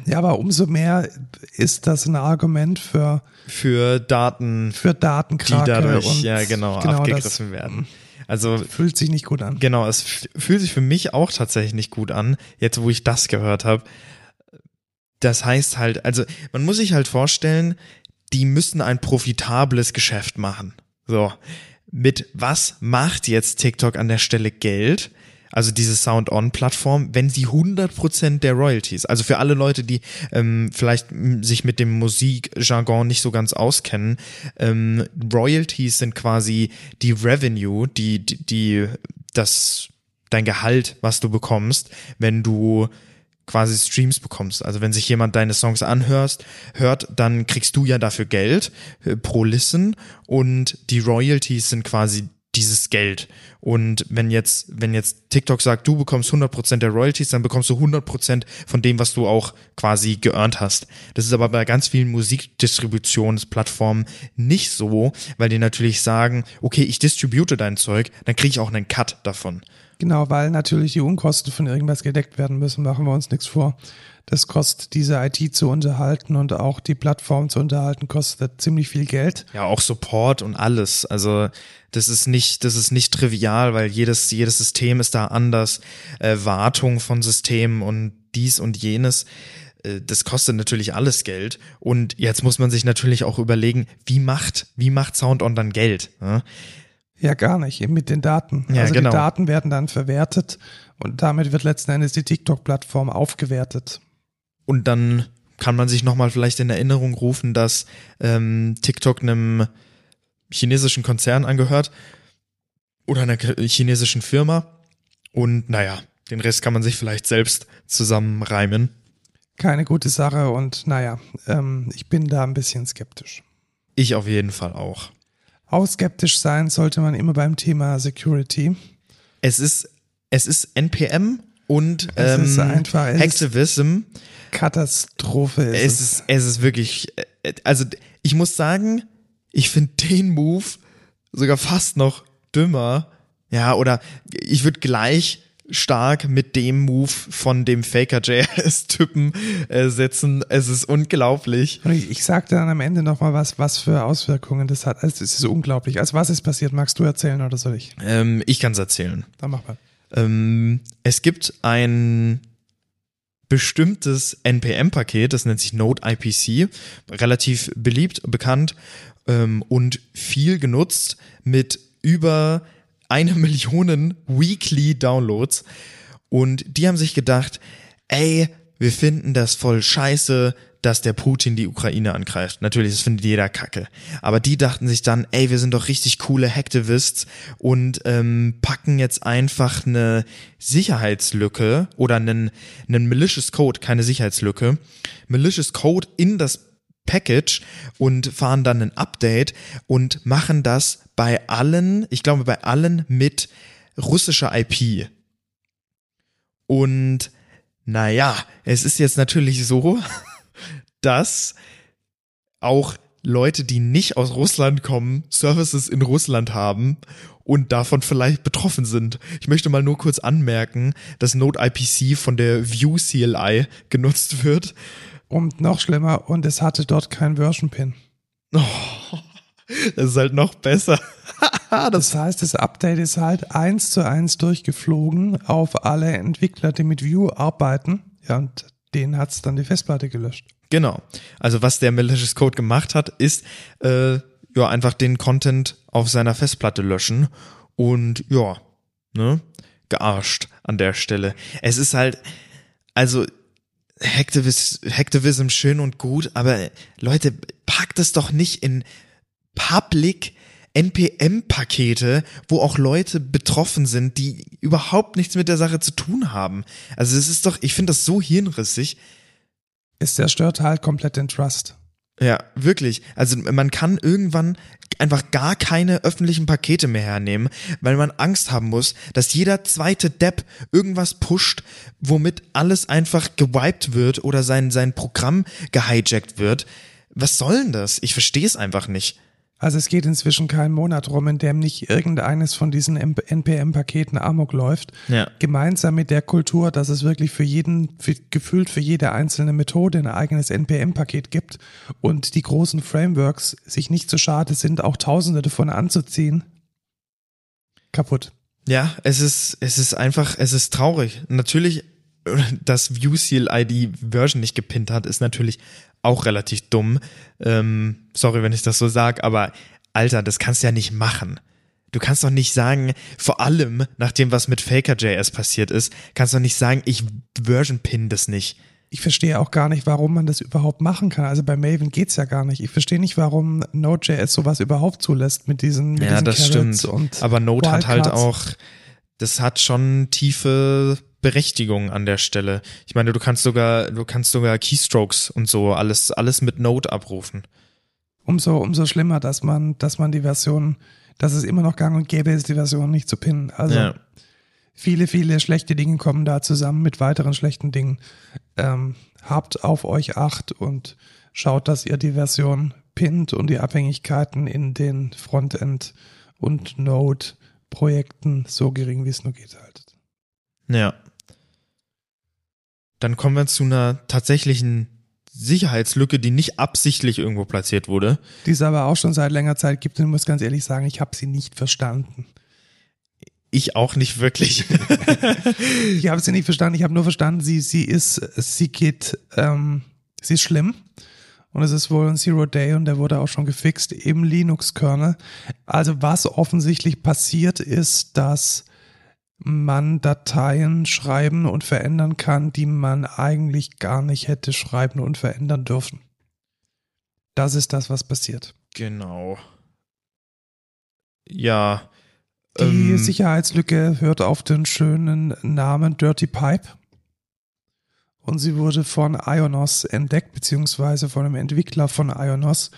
Ja, aber umso mehr ist das ein Argument für für Daten für Datenkrake die dadurch ja genau, genau abgegriffen werden. Also fühlt sich nicht gut an. Genau, es fühlt sich für mich auch tatsächlich nicht gut an, jetzt wo ich das gehört habe. Das heißt halt, also man muss sich halt vorstellen, die müssen ein profitables Geschäft machen. So, mit was macht jetzt TikTok an der Stelle Geld? Also diese Sound-On-Plattform, wenn sie 100% der Royalties, also für alle Leute, die ähm, vielleicht sich mit dem Musikjargon nicht so ganz auskennen, ähm, Royalties sind quasi die Revenue, die, die, die das dein Gehalt, was du bekommst, wenn du quasi Streams bekommst. Also wenn sich jemand deine Songs anhörst, hört, dann kriegst du ja dafür Geld äh, pro Listen und die Royalties sind quasi dieses Geld. Und wenn jetzt, wenn jetzt TikTok sagt, du bekommst 100% der Royalties, dann bekommst du 100% von dem, was du auch quasi geearnt hast. Das ist aber bei ganz vielen Musikdistributionsplattformen nicht so, weil die natürlich sagen, okay, ich distribute dein Zeug, dann kriege ich auch einen Cut davon. Genau, weil natürlich die Unkosten von irgendwas gedeckt werden müssen, machen wir uns nichts vor. Das kostet diese IT zu unterhalten und auch die Plattform zu unterhalten, kostet ziemlich viel Geld. Ja, auch Support und alles. Also das ist nicht, das ist nicht trivial, weil jedes, jedes System ist da anders. Äh, Wartung von Systemen und dies und jenes äh, das kostet natürlich alles Geld. Und jetzt muss man sich natürlich auch überlegen, wie macht, wie macht SoundOn dann Geld? Ja? Ja, gar nicht, eben mit den Daten. Ja, also genau. die Daten werden dann verwertet und damit wird letzten Endes die TikTok-Plattform aufgewertet. Und dann kann man sich nochmal vielleicht in Erinnerung rufen, dass ähm, TikTok einem chinesischen Konzern angehört oder einer chinesischen Firma. Und naja, den Rest kann man sich vielleicht selbst zusammenreimen. Keine gute Sache und naja, ähm, ich bin da ein bisschen skeptisch. Ich auf jeden Fall auch. Auch skeptisch sein sollte man immer beim Thema Security. Es ist, es ist NPM und es ähm, ist einfach, es Hacktivism. Katastrophe ist es. Ist, es ist wirklich, äh, also ich muss sagen, ich finde den Move sogar fast noch dümmer. Ja, oder ich würde gleich stark mit dem Move von dem Faker JS-Typen äh, setzen. Es ist unglaublich. Ich, ich sag dann am Ende nochmal was, was für Auswirkungen das hat. Also es ist unglaublich. Also was ist passiert? Magst du erzählen oder soll ich? Ähm, ich kann es erzählen. Dann mach mal. Ähm, es gibt ein bestimmtes NPM-Paket, das nennt sich Node IPC, relativ beliebt, bekannt ähm, und viel genutzt mit über eine Million Weekly Downloads. Und die haben sich gedacht, ey, wir finden das voll scheiße, dass der Putin die Ukraine angreift. Natürlich, das findet jeder Kacke. Aber die dachten sich dann, ey, wir sind doch richtig coole Hacktivists und ähm, packen jetzt einfach eine Sicherheitslücke oder einen, einen malicious Code, keine Sicherheitslücke, malicious Code in das Package und fahren dann ein Update und machen das bei allen, ich glaube bei allen mit russischer IP. Und naja, es ist jetzt natürlich so, dass auch Leute, die nicht aus Russland kommen, Services in Russland haben und davon vielleicht betroffen sind. Ich möchte mal nur kurz anmerken, dass Node IPC von der View CLI genutzt wird. Und noch schlimmer, und es hatte dort kein Version Pin. Oh, das ist halt noch besser. das heißt, das Update ist halt eins zu eins durchgeflogen auf alle Entwickler, die mit Vue arbeiten. Ja, und denen hat's dann die Festplatte gelöscht. Genau. Also was der Malicious Code gemacht hat, ist äh, ja einfach den Content auf seiner Festplatte löschen und ja, ne, gearscht an der Stelle. Es ist halt, also Hacktivism, Hacktivism schön und gut, aber Leute, packt es doch nicht in Public NPM-Pakete, wo auch Leute betroffen sind, die überhaupt nichts mit der Sache zu tun haben. Also es ist doch, ich finde das so hirnrissig. Es zerstört halt komplett den Trust. Ja, wirklich. Also man kann irgendwann einfach gar keine öffentlichen Pakete mehr hernehmen, weil man Angst haben muss, dass jeder zweite Depp irgendwas pusht, womit alles einfach gewiped wird oder sein, sein Programm gehijackt wird. Was soll denn das? Ich verstehe es einfach nicht. Also es geht inzwischen kein Monat rum, in dem nicht irgendeines von diesen NPM-Paketen amok läuft. Ja. Gemeinsam mit der Kultur, dass es wirklich für jeden, für, gefühlt für jede einzelne Methode ein eigenes NPM-Paket gibt und die großen Frameworks sich nicht so schade sind, auch tausende davon anzuziehen. Kaputt. Ja, es ist, es ist einfach, es ist traurig. Natürlich, dass View CLI die Version nicht gepinnt hat, ist natürlich auch relativ dumm. Ähm, sorry, wenn ich das so sag, aber Alter, das kannst du ja nicht machen. Du kannst doch nicht sagen, vor allem nach dem, was mit Faker.js passiert ist, kannst du doch nicht sagen, ich Version pin das nicht. Ich verstehe auch gar nicht, warum man das überhaupt machen kann. Also bei Maven geht's ja gar nicht. Ich verstehe nicht, warum Node.js sowas überhaupt zulässt mit diesen mit Ja, diesen das Carrots stimmt. Aber Node hat halt Wildcards. auch, das hat schon tiefe Berechtigung an der Stelle. Ich meine, du kannst sogar, du kannst sogar Keystrokes und so alles, alles mit Node abrufen. umso, umso schlimmer, dass man, dass man die Version, dass es immer noch gang und gäbe ist, die Version nicht zu pinnen. Also ja. viele, viele schlechte Dinge kommen da zusammen mit weiteren schlechten Dingen. Ähm, habt auf euch Acht und schaut, dass ihr die Version pinnt und die Abhängigkeiten in den Frontend und Node-Projekten so gering wie es nur geht haltet. Ja. Dann kommen wir zu einer tatsächlichen Sicherheitslücke, die nicht absichtlich irgendwo platziert wurde. Die es aber auch schon seit längerer Zeit gibt und ich muss ganz ehrlich sagen, ich habe sie nicht verstanden. Ich auch nicht wirklich. Ich habe sie nicht verstanden. Ich habe nur verstanden, sie, sie ist, sie geht, ähm, sie ist schlimm. Und es ist wohl ein Zero Day und der wurde auch schon gefixt im Linux-Kernel. Also was offensichtlich passiert ist, dass man Dateien schreiben und verändern kann, die man eigentlich gar nicht hätte schreiben und verändern dürfen. Das ist das, was passiert. genau. Ja. Die ähm, Sicherheitslücke hört auf den schönen Namen Dirty Pipe. Und sie wurde von Ionos entdeckt, beziehungsweise von einem Entwickler von Ionos,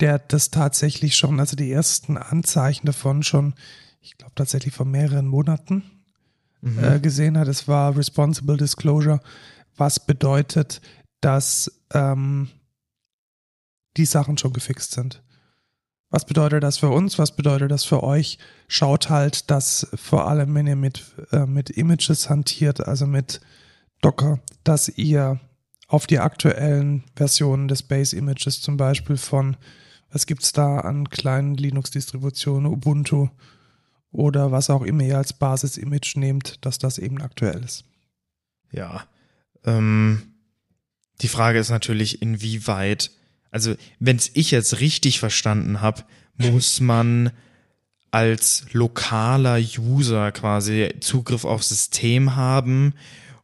der das tatsächlich schon, also die ersten Anzeichen davon schon, ich glaube tatsächlich vor mehreren Monaten mhm. äh, gesehen hat. Es war Responsible Disclosure, was bedeutet, dass ähm, die Sachen schon gefixt sind. Was bedeutet das für uns? Was bedeutet das für euch? Schaut halt, dass vor allem, wenn ihr mit, äh, mit Images hantiert, also mit Docker, dass ihr auf die aktuellen Versionen des Base Images zum Beispiel von, was gibt's da an kleinen Linux-Distributionen, Ubuntu oder was auch immer ihr als Basis-Image nehmt, dass das eben aktuell ist. Ja. Ähm, die Frage ist natürlich, inwieweit, also wenn es ich jetzt richtig verstanden habe, muss man als lokaler User quasi Zugriff aufs System haben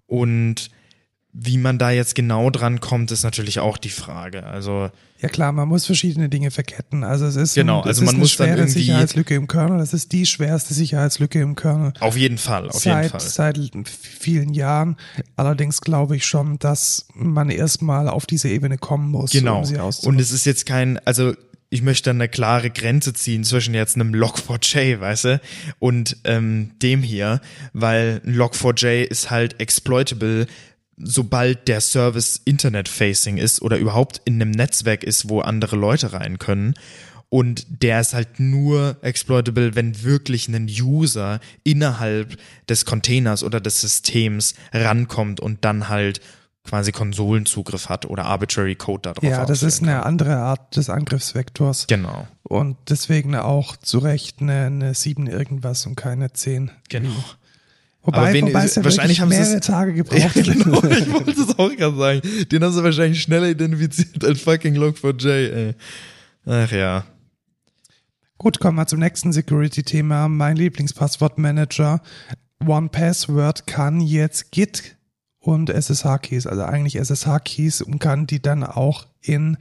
und wie man da jetzt genau dran kommt, ist natürlich auch die Frage. Also Ja klar, man muss verschiedene Dinge verketten. Also es ist, Genau, ein, also man muss dann schwere irgendwie- Sicherheitslücke im Kernel. Das ist die schwerste Sicherheitslücke im Kernel. auf jeden Fall, auf jeden seit, Fall. seit vielen Jahren. Allerdings glaube ich schon, dass man erstmal auf diese Ebene kommen muss, Genau. um sie Und auszunutzen. es ist jetzt kein, also ich möchte eine klare Grenze ziehen zwischen jetzt einem Log4j, weißt du, und ähm, dem hier, weil ein Log4j ist halt exploitable sobald der Service Internet-facing ist oder überhaupt in einem Netzwerk ist, wo andere Leute rein können. Und der ist halt nur exploitable, wenn wirklich ein User innerhalb des Containers oder des Systems rankommt und dann halt quasi Konsolenzugriff hat oder arbitrary Code darauf Ja, das ist eine andere Art des Angriffsvektors. kann. Genau. Und deswegen auch zu Recht eine, eine 7 irgendwas und keine 10. Genau. Wobei, wen- wobei es ja wahrscheinlich haben sie mehrere es- Tage Ja, gebraucht. genau, ich wollte es auch gerade sagen. Den haben sie wahrscheinlich schneller identifiziert als fucking Log4j, ey. Ach ja. Gut, kommen wir zum nächsten Security-Thema. Mein Lieblingspasswortmanager. OnePassword kann jetzt Git und SSH-Keys, also eigentlich SSH-Keys und kann die dann auch in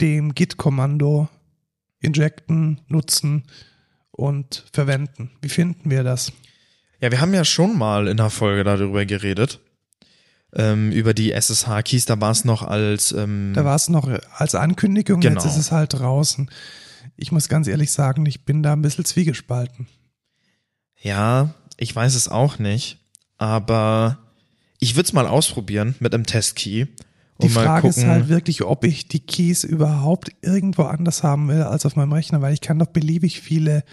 dem Git-Kommando injecten, nutzen und verwenden. Wie finden wir das? Ja, wir haben ja schon mal in der Folge darüber geredet. Ähm, über die SSH-Keys, da war es noch als ähm, Da war es noch als Ankündigung, Genau. jetzt ist es halt draußen. Ich muss ganz ehrlich sagen, ich bin da ein bisschen zwiegespalten. Ja, ich weiß es auch nicht, aber ich würde es mal ausprobieren mit einem Testkey. Die Frage ist halt wirklich, ob ich die Keys überhaupt irgendwo anders haben will als auf meinem Rechner, weil ich kann doch beliebig viele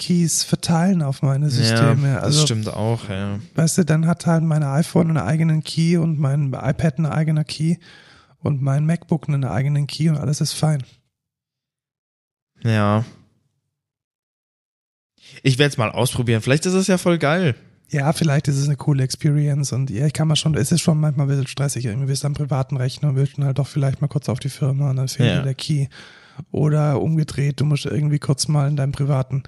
Keys verteilen auf meine Systeme. ja, das also, stimmt auch, ja. weißt du, dann hat halt mein iPhone einen eigenen Key und mein iPad einen eigenen Key und mein MacBook einen eigenen Key und alles ist fein. Ja. Ich werde es mal ausprobieren. Vielleicht ist es ja voll geil. Ja, vielleicht ist es eine coole Experience und ja, ich kann mal schon, es ist schon manchmal ein bisschen stressig. Irgendwie bist du am privaten Rechner und willst dann halt doch vielleicht mal kurz auf die Firma und dann fehlt Ja. dir der Key. Oder umgedreht, du musst irgendwie kurz mal in deinem privaten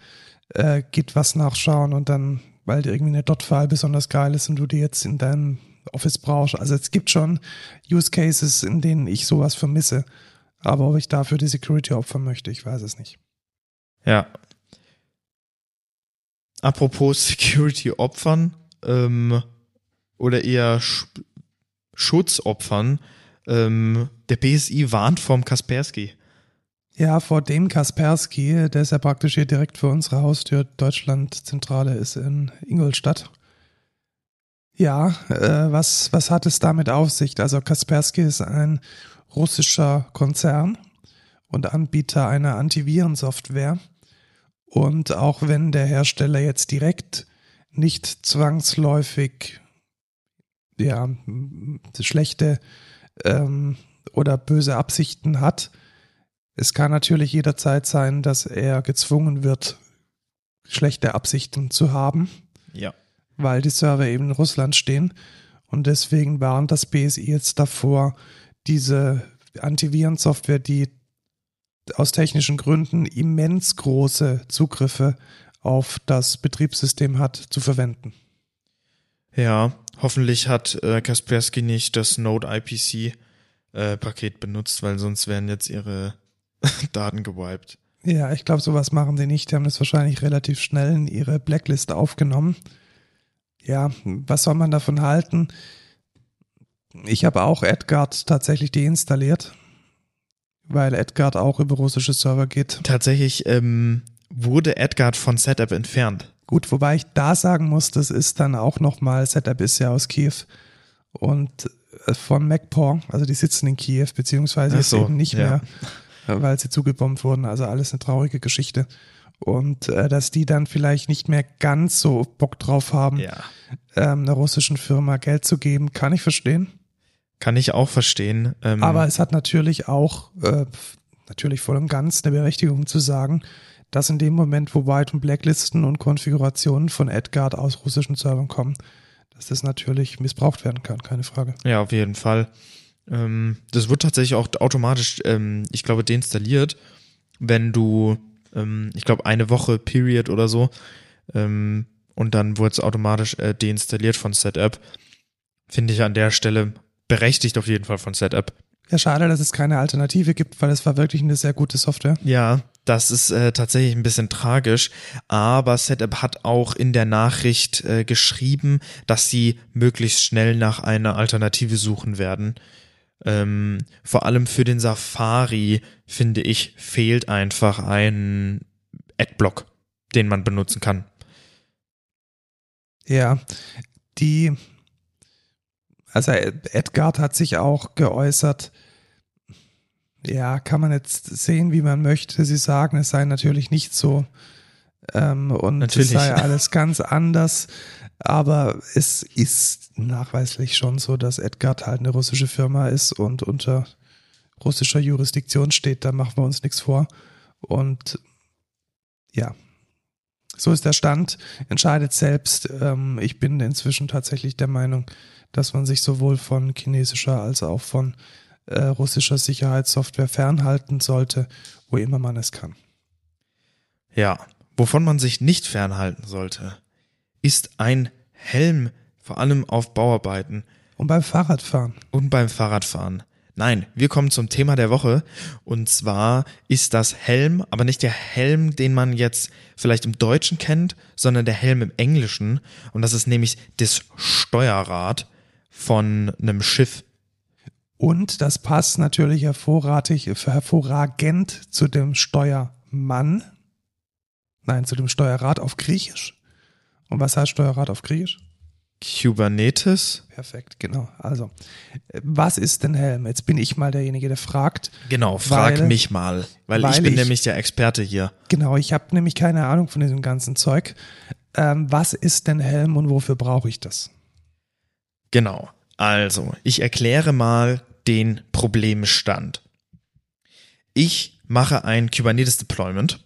äh, Git was nachschauen und dann, weil dir irgendwie eine Dot-File besonders geil ist und du die jetzt in deinem Office brauchst. Also es gibt schon Use Cases, in denen ich sowas vermisse. Aber ob ich dafür die Security opfern möchte, ich weiß es nicht. Ja. Apropos Security-Opfern ähm, oder eher Sch Schutzopfern, ähm, der BSI warnt vom Kaspersky. Ja, vor dem Kaspersky, der ist ja praktisch hier direkt vor unserer Haustür. Deutschlandzentrale ist in Ingolstadt. Ja, äh, was, was hat es damit auf sich? Also Kaspersky ist ein russischer Konzern und Anbieter einer Antivirensoftware. Und auch wenn der Hersteller jetzt direkt nicht zwangsläufig ja, schlechte ähm, oder böse Absichten hat, es kann natürlich jederzeit sein, dass er gezwungen wird, schlechte Absichten zu haben, Ja. weil die Server eben in Russland stehen. Und deswegen warnt das BSI jetzt davor, diese Antivirensoftware, die aus technischen Gründen immens große Zugriffe auf das Betriebssystem hat, zu verwenden. Ja, hoffentlich hat äh, Kaspersky nicht das Node IPC äh, Paket benutzt, weil sonst wären jetzt ihre Daten gewiped. Ja, ich glaube, sowas machen sie nicht. Die haben das wahrscheinlich relativ schnell in ihre Blacklist aufgenommen. Ja, was soll man davon halten? Ich habe auch Edgard tatsächlich deinstalliert, weil Edgard auch über russische Server geht. Tatsächlich ähm, wurde Edgard von Setup entfernt. Gut, wobei ich da sagen muss, das ist dann auch nochmal, Setup ist ja aus Kiew und äh, von MacPaw, also die sitzen in Kiew, beziehungsweise Ach jetzt so, eben nicht ja. mehr, weil sie zugebombt wurden. Also alles eine traurige Geschichte. Und äh, dass die dann vielleicht nicht mehr ganz so Bock drauf haben, Ja. ähm, einer russischen Firma Geld zu geben, kann ich verstehen. Kann ich auch verstehen. Ähm, Aber es hat natürlich auch, äh, natürlich voll und ganz eine Berechtigung zu sagen, dass in dem Moment, wo White und Blacklisten und Konfigurationen von Edgard aus russischen Servern kommen, dass das natürlich missbraucht werden kann, keine Frage. Ja, auf jeden Fall. Ähm, das wird tatsächlich auch automatisch, ähm, ich glaube, deinstalliert, wenn du, ähm, ich glaube, eine Woche Period oder so, ähm, und dann wurde es automatisch äh, deinstalliert von Setup. Finde ich an der Stelle berechtigt auf jeden Fall von Setup. Ja, schade, dass es keine Alternative gibt, weil es war wirklich eine sehr gute Software. Ja, das ist äh, tatsächlich ein bisschen tragisch, aber Setup hat auch in der Nachricht äh, geschrieben, dass sie möglichst schnell nach einer Alternative suchen werden. Ähm, vor allem für den Safari, finde ich, fehlt einfach ein Adblock, den man benutzen kann. Ja, die, Also Edgard hat sich auch geäußert, ja, kann man jetzt sehen, wie man möchte. Sie sagen, es sei natürlich nicht so ähm, und Natürlich. es sei alles ganz anders. Aber es ist nachweislich schon so, dass Edgard halt eine russische Firma ist und unter russischer Jurisdiktion steht. Da machen wir uns nichts vor. Und ja, so ist der Stand. Entscheidet selbst. Ähm, ich bin inzwischen tatsächlich der Meinung, dass man sich sowohl von chinesischer als auch von äh, russischer Sicherheitssoftware fernhalten sollte, wo immer man es kann. Ja, wovon man sich nicht fernhalten sollte, ist ein Helm, vor allem auf Bauarbeiten Und beim Fahrradfahren. und beim Fahrradfahren. Nein, wir kommen zum Thema der Woche. Und zwar ist das Helm, aber nicht der Helm, den man jetzt vielleicht im Deutschen kennt, sondern der Helm im Englischen. Und das ist nämlich das Steuerrad von einem Schiff. Und das passt natürlich hervorragend, hervorragend zu dem Steuermann. Nein, zu dem Steuerrad auf Griechisch. Und was heißt Steuerrad auf Griechisch? Kubernetes? Perfekt, genau. Also, was ist denn Helm? Jetzt bin ich mal derjenige, der fragt. Genau, frag Weil- mich mal, weil, weil ich bin ich- nämlich der Experte hier. Genau, ich habe nämlich keine Ahnung von diesem ganzen Zeug. Ähm, was ist denn Helm und wofür brauche ich das? Genau. Also, ich erkläre mal den Problemstand. Ich mache ein Kubernetes Deployment.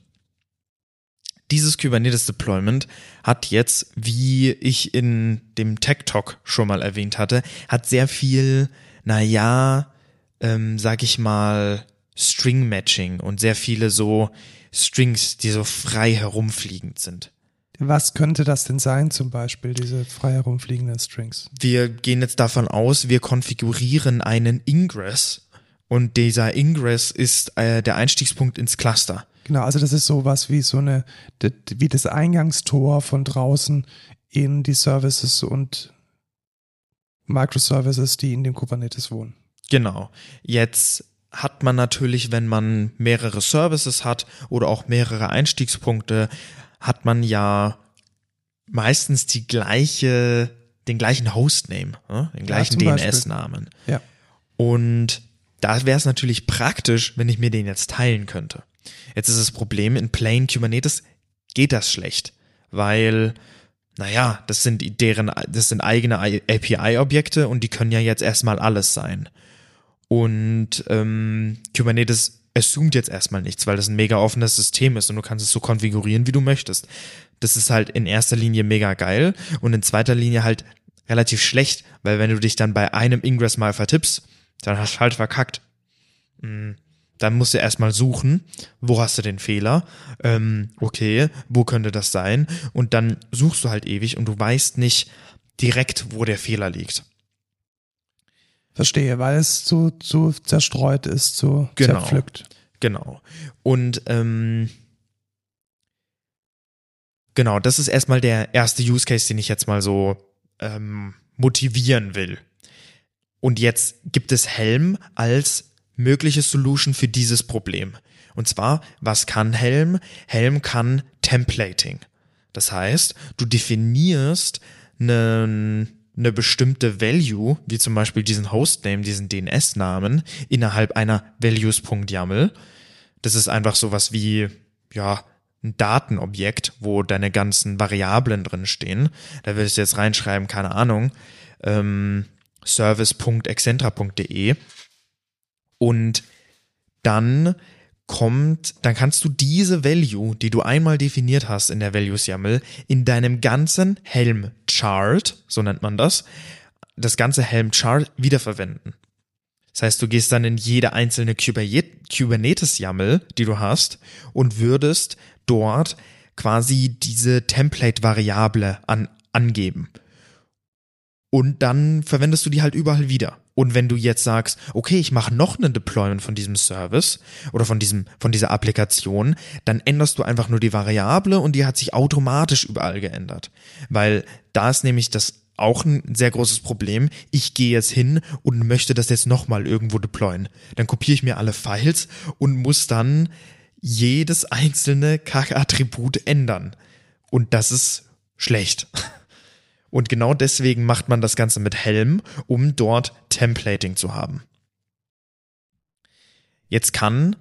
Dieses Kubernetes Deployment hat jetzt, wie ich in dem Tech Talk schon mal erwähnt hatte, hat sehr viel, naja, ähm, sag ich mal, String Matching und sehr viele so Strings, die so frei herumfliegend sind. Was könnte das denn sein, zum Beispiel, diese frei herumfliegenden Strings? Wir gehen jetzt davon aus, wir konfigurieren einen Ingress und dieser Ingress ist äh, der Einstiegspunkt ins Cluster. Genau, also das ist sowas wie so eine, wie das Eingangstor von draußen in die Services und Microservices, die in dem Kubernetes wohnen. Genau. Jetzt hat man natürlich, wenn man mehrere Services hat oder auch mehrere Einstiegspunkte, hat man ja meistens die gleiche, den gleichen Hostname, ne? den gleichen Beispiel. DNS-Namen. Ja. Und da wäre es natürlich praktisch, wenn ich mir den jetzt teilen könnte. Jetzt ist das Problem, in Plain Kubernetes geht das schlecht, weil, naja, das sind deren, das sind eigene API-Objekte und die können ja jetzt erstmal alles sein. Und ähm, Kubernetes assumt jetzt erstmal nichts, weil das ein mega offenes System ist und du kannst es so konfigurieren, wie du möchtest. Das ist halt in erster Linie mega geil und in zweiter Linie halt relativ schlecht, weil wenn du dich dann bei einem Ingress mal vertippst, dann hast du halt verkackt. Mm, Dann musst du erstmal suchen, wo hast du den Fehler, ähm, okay, wo könnte das sein? Und dann suchst du halt ewig und du weißt nicht direkt, wo der Fehler liegt. Verstehe, weil es zu, zu zerstreut ist, zu Genau. zerpflückt. Genau. Und ähm, genau, das ist erstmal der erste Use Case, den ich jetzt mal so ähm, motivieren will. Und jetzt gibt es Helm als mögliche Solution für dieses Problem. Und zwar, was kann Helm? Helm kann Templating. Das heißt, du definierst eine, eine bestimmte Value, wie zum Beispiel diesen Hostname, diesen DNS-Namen, innerhalb einer Values.yaml. Das ist einfach sowas wie, ja, ein Datenobjekt, wo deine ganzen Variablen drin stehen. Da würdest du jetzt reinschreiben, keine Ahnung, ähm, service.excentra.de und dann kommt, dann kannst du diese Value, die du einmal definiert hast in der Values YAML, in deinem ganzen Helm Chart, so nennt man das, das ganze Helm Chart wiederverwenden. Das heißt, du gehst dann in jede einzelne Kubernetes YAML, die du hast, und würdest dort quasi diese Template-Variable an, angeben. Und dann verwendest du die halt überall wieder. Und wenn du jetzt sagst, okay, ich mache noch einen Deployment von diesem Service oder von diesem, von dieser Applikation, dann änderst du einfach nur die Variable und die hat sich automatisch überall geändert. Weil da ist nämlich das auch ein sehr großes Problem. Ich gehe jetzt hin und möchte das jetzt nochmal irgendwo deployen. Dann kopiere ich mir alle Files und muss dann jedes einzelne Kack-Attribut ändern. Und das ist schlecht. Und genau deswegen macht man das Ganze mit Helm, um dort Templating zu haben. Jetzt kann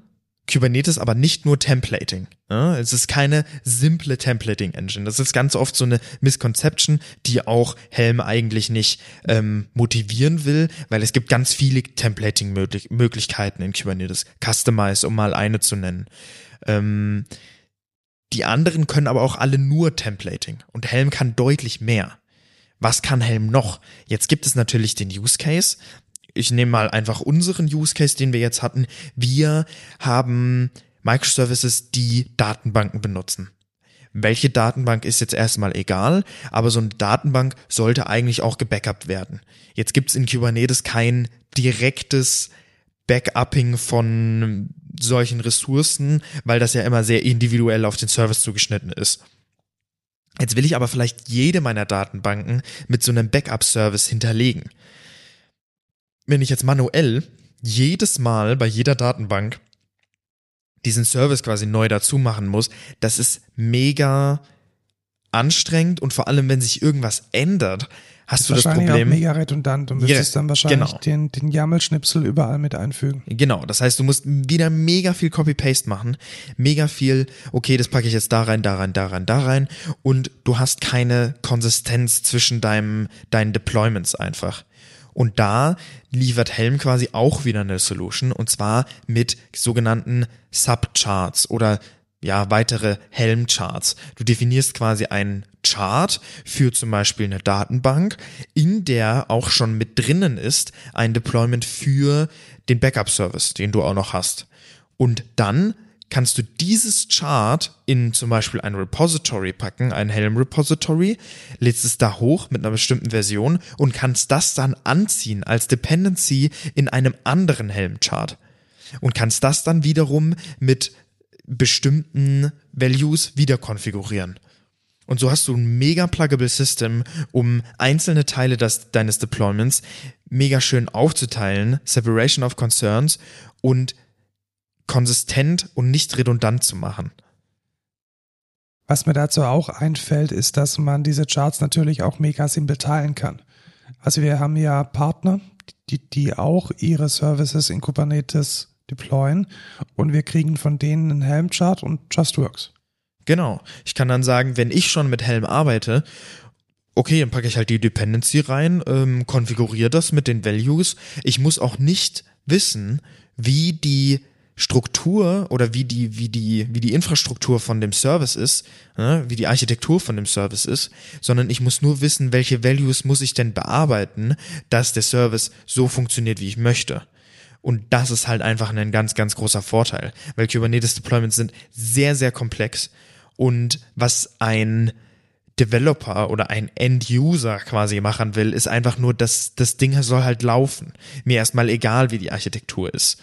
Kubernetes aber nicht nur Templating. Ja, es ist keine simple Templating-Engine. Das ist ganz oft so eine Misconception, die auch Helm eigentlich nicht ähm, motivieren will, weil es gibt ganz viele Templating-Möglichkeiten in Kubernetes. Customize, um mal eine zu nennen. Ähm, die anderen können aber auch alle nur Templating und Helm kann deutlich mehr. Was kann Helm noch? Jetzt gibt es natürlich den Use Case, ich nehme mal einfach unseren Use Case, den wir jetzt hatten. Wir haben Microservices, die Datenbanken benutzen. Welche Datenbank ist jetzt erstmal egal, aber so eine Datenbank sollte eigentlich auch gebackupt werden. Jetzt gibt es in Kubernetes kein direktes Backupping von solchen Ressourcen, weil das ja immer sehr individuell auf den Service zugeschnitten ist. Jetzt will ich aber vielleicht jede meiner Datenbanken mit so einem Backup-Service hinterlegen. Wenn ich jetzt manuell jedes Mal bei jeder Datenbank diesen Service quasi neu dazu machen muss, das ist mega anstrengend und vor allem, wenn sich irgendwas ändert, hast du das Problem. Mega redundant und müsstest yeah, dann wahrscheinlich genau. den, den YAML-Schnipsel überall mit einfügen. Genau, das heißt, du musst wieder mega viel Copy-Paste machen, mega viel, okay, das packe ich jetzt da rein, da rein, da rein, da rein und du hast keine Konsistenz zwischen deinem, deinen Deployments einfach. Und da liefert Helm quasi auch wieder eine Solution und zwar mit sogenannten Subcharts oder ja, weitere Helm-Charts. Du definierst quasi einen Chart für zum Beispiel eine Datenbank, in der auch schon mit drinnen ist ein Deployment für den Backup-Service, den du auch noch hast. Und dann kannst du dieses Chart in zum Beispiel ein Repository packen, ein Helm-Repository, lädst es da hoch mit einer bestimmten Version und kannst das dann anziehen als Dependency in einem anderen Helm-Chart. Und kannst das dann wiederum mit bestimmten Values wieder konfigurieren. Und so hast du ein mega pluggable System, um einzelne Teile des, deines Deployments mega schön aufzuteilen, Separation of Concerns und konsistent und nicht redundant zu machen. Was mir dazu auch einfällt, ist, dass man diese Charts natürlich auch mega simpel teilen kann. Also wir haben ja Partner, die, die auch ihre Services in Kubernetes deployen und wir kriegen von denen einen Helm-Chart und Just Works. Genau. Ich kann dann sagen, wenn ich schon mit Helm arbeite, okay, dann packe ich halt die Dependency rein, ähm, konfiguriere das mit den Values. Ich muss auch nicht wissen, wie die Struktur oder wie die, wie die, wie die Infrastruktur von dem Service ist, ne, wie die Architektur von dem Service ist, sondern ich muss nur wissen, welche Values muss ich denn bearbeiten, dass der Service so funktioniert, wie ich möchte. Und das ist halt einfach ein ganz, ganz großer Vorteil, weil Kubernetes Deployments sind sehr, sehr komplex und was ein Developer oder ein End-User quasi machen will, ist einfach nur, dass das Ding soll halt laufen. Mir erstmal egal, wie die Architektur ist.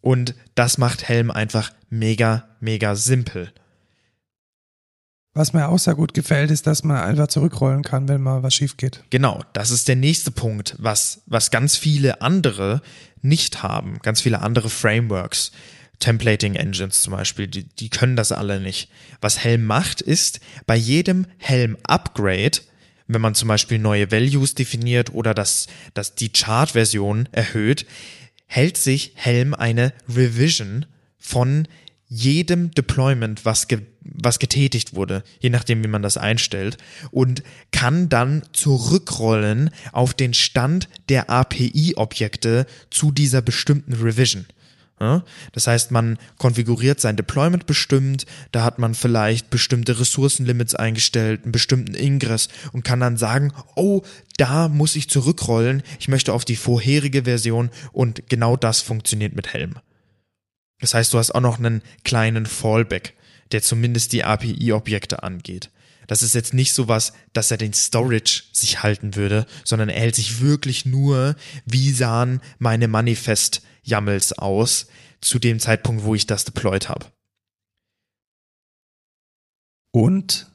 Und das macht Helm einfach mega, mega simpel. Was mir auch sehr gut gefällt, ist, dass man einfach zurückrollen kann, wenn mal was schief geht. Genau, das ist der nächste Punkt, was, was ganz viele andere nicht haben. Ganz viele andere Frameworks. Templating Engines zum Beispiel, die, die können das alle nicht. Was Helm macht, ist bei jedem Helm Upgrade, wenn man zum Beispiel neue Values definiert oder das, das die Chart-Version erhöht, hält sich Helm eine Revision von jedem Deployment, was, ge was getätigt wurde, je nachdem, wie man das einstellt, und kann dann zurückrollen auf den Stand der API-Objekte zu dieser bestimmten Revision. Das heißt, man konfiguriert sein Deployment bestimmt, da hat man vielleicht bestimmte Ressourcenlimits eingestellt, einen bestimmten Ingress und kann dann sagen, oh, da muss ich zurückrollen, ich möchte auf die vorherige Version und genau das funktioniert mit Helm. Das heißt, du hast auch noch einen kleinen Fallback, der zumindest die API-Objekte angeht. Das ist jetzt nicht so was, dass er den Storage sich halten würde, sondern er hält sich wirklich nur, wie sahen meine Manifest YAMLs aus zu dem Zeitpunkt, wo ich das deployed habe. Und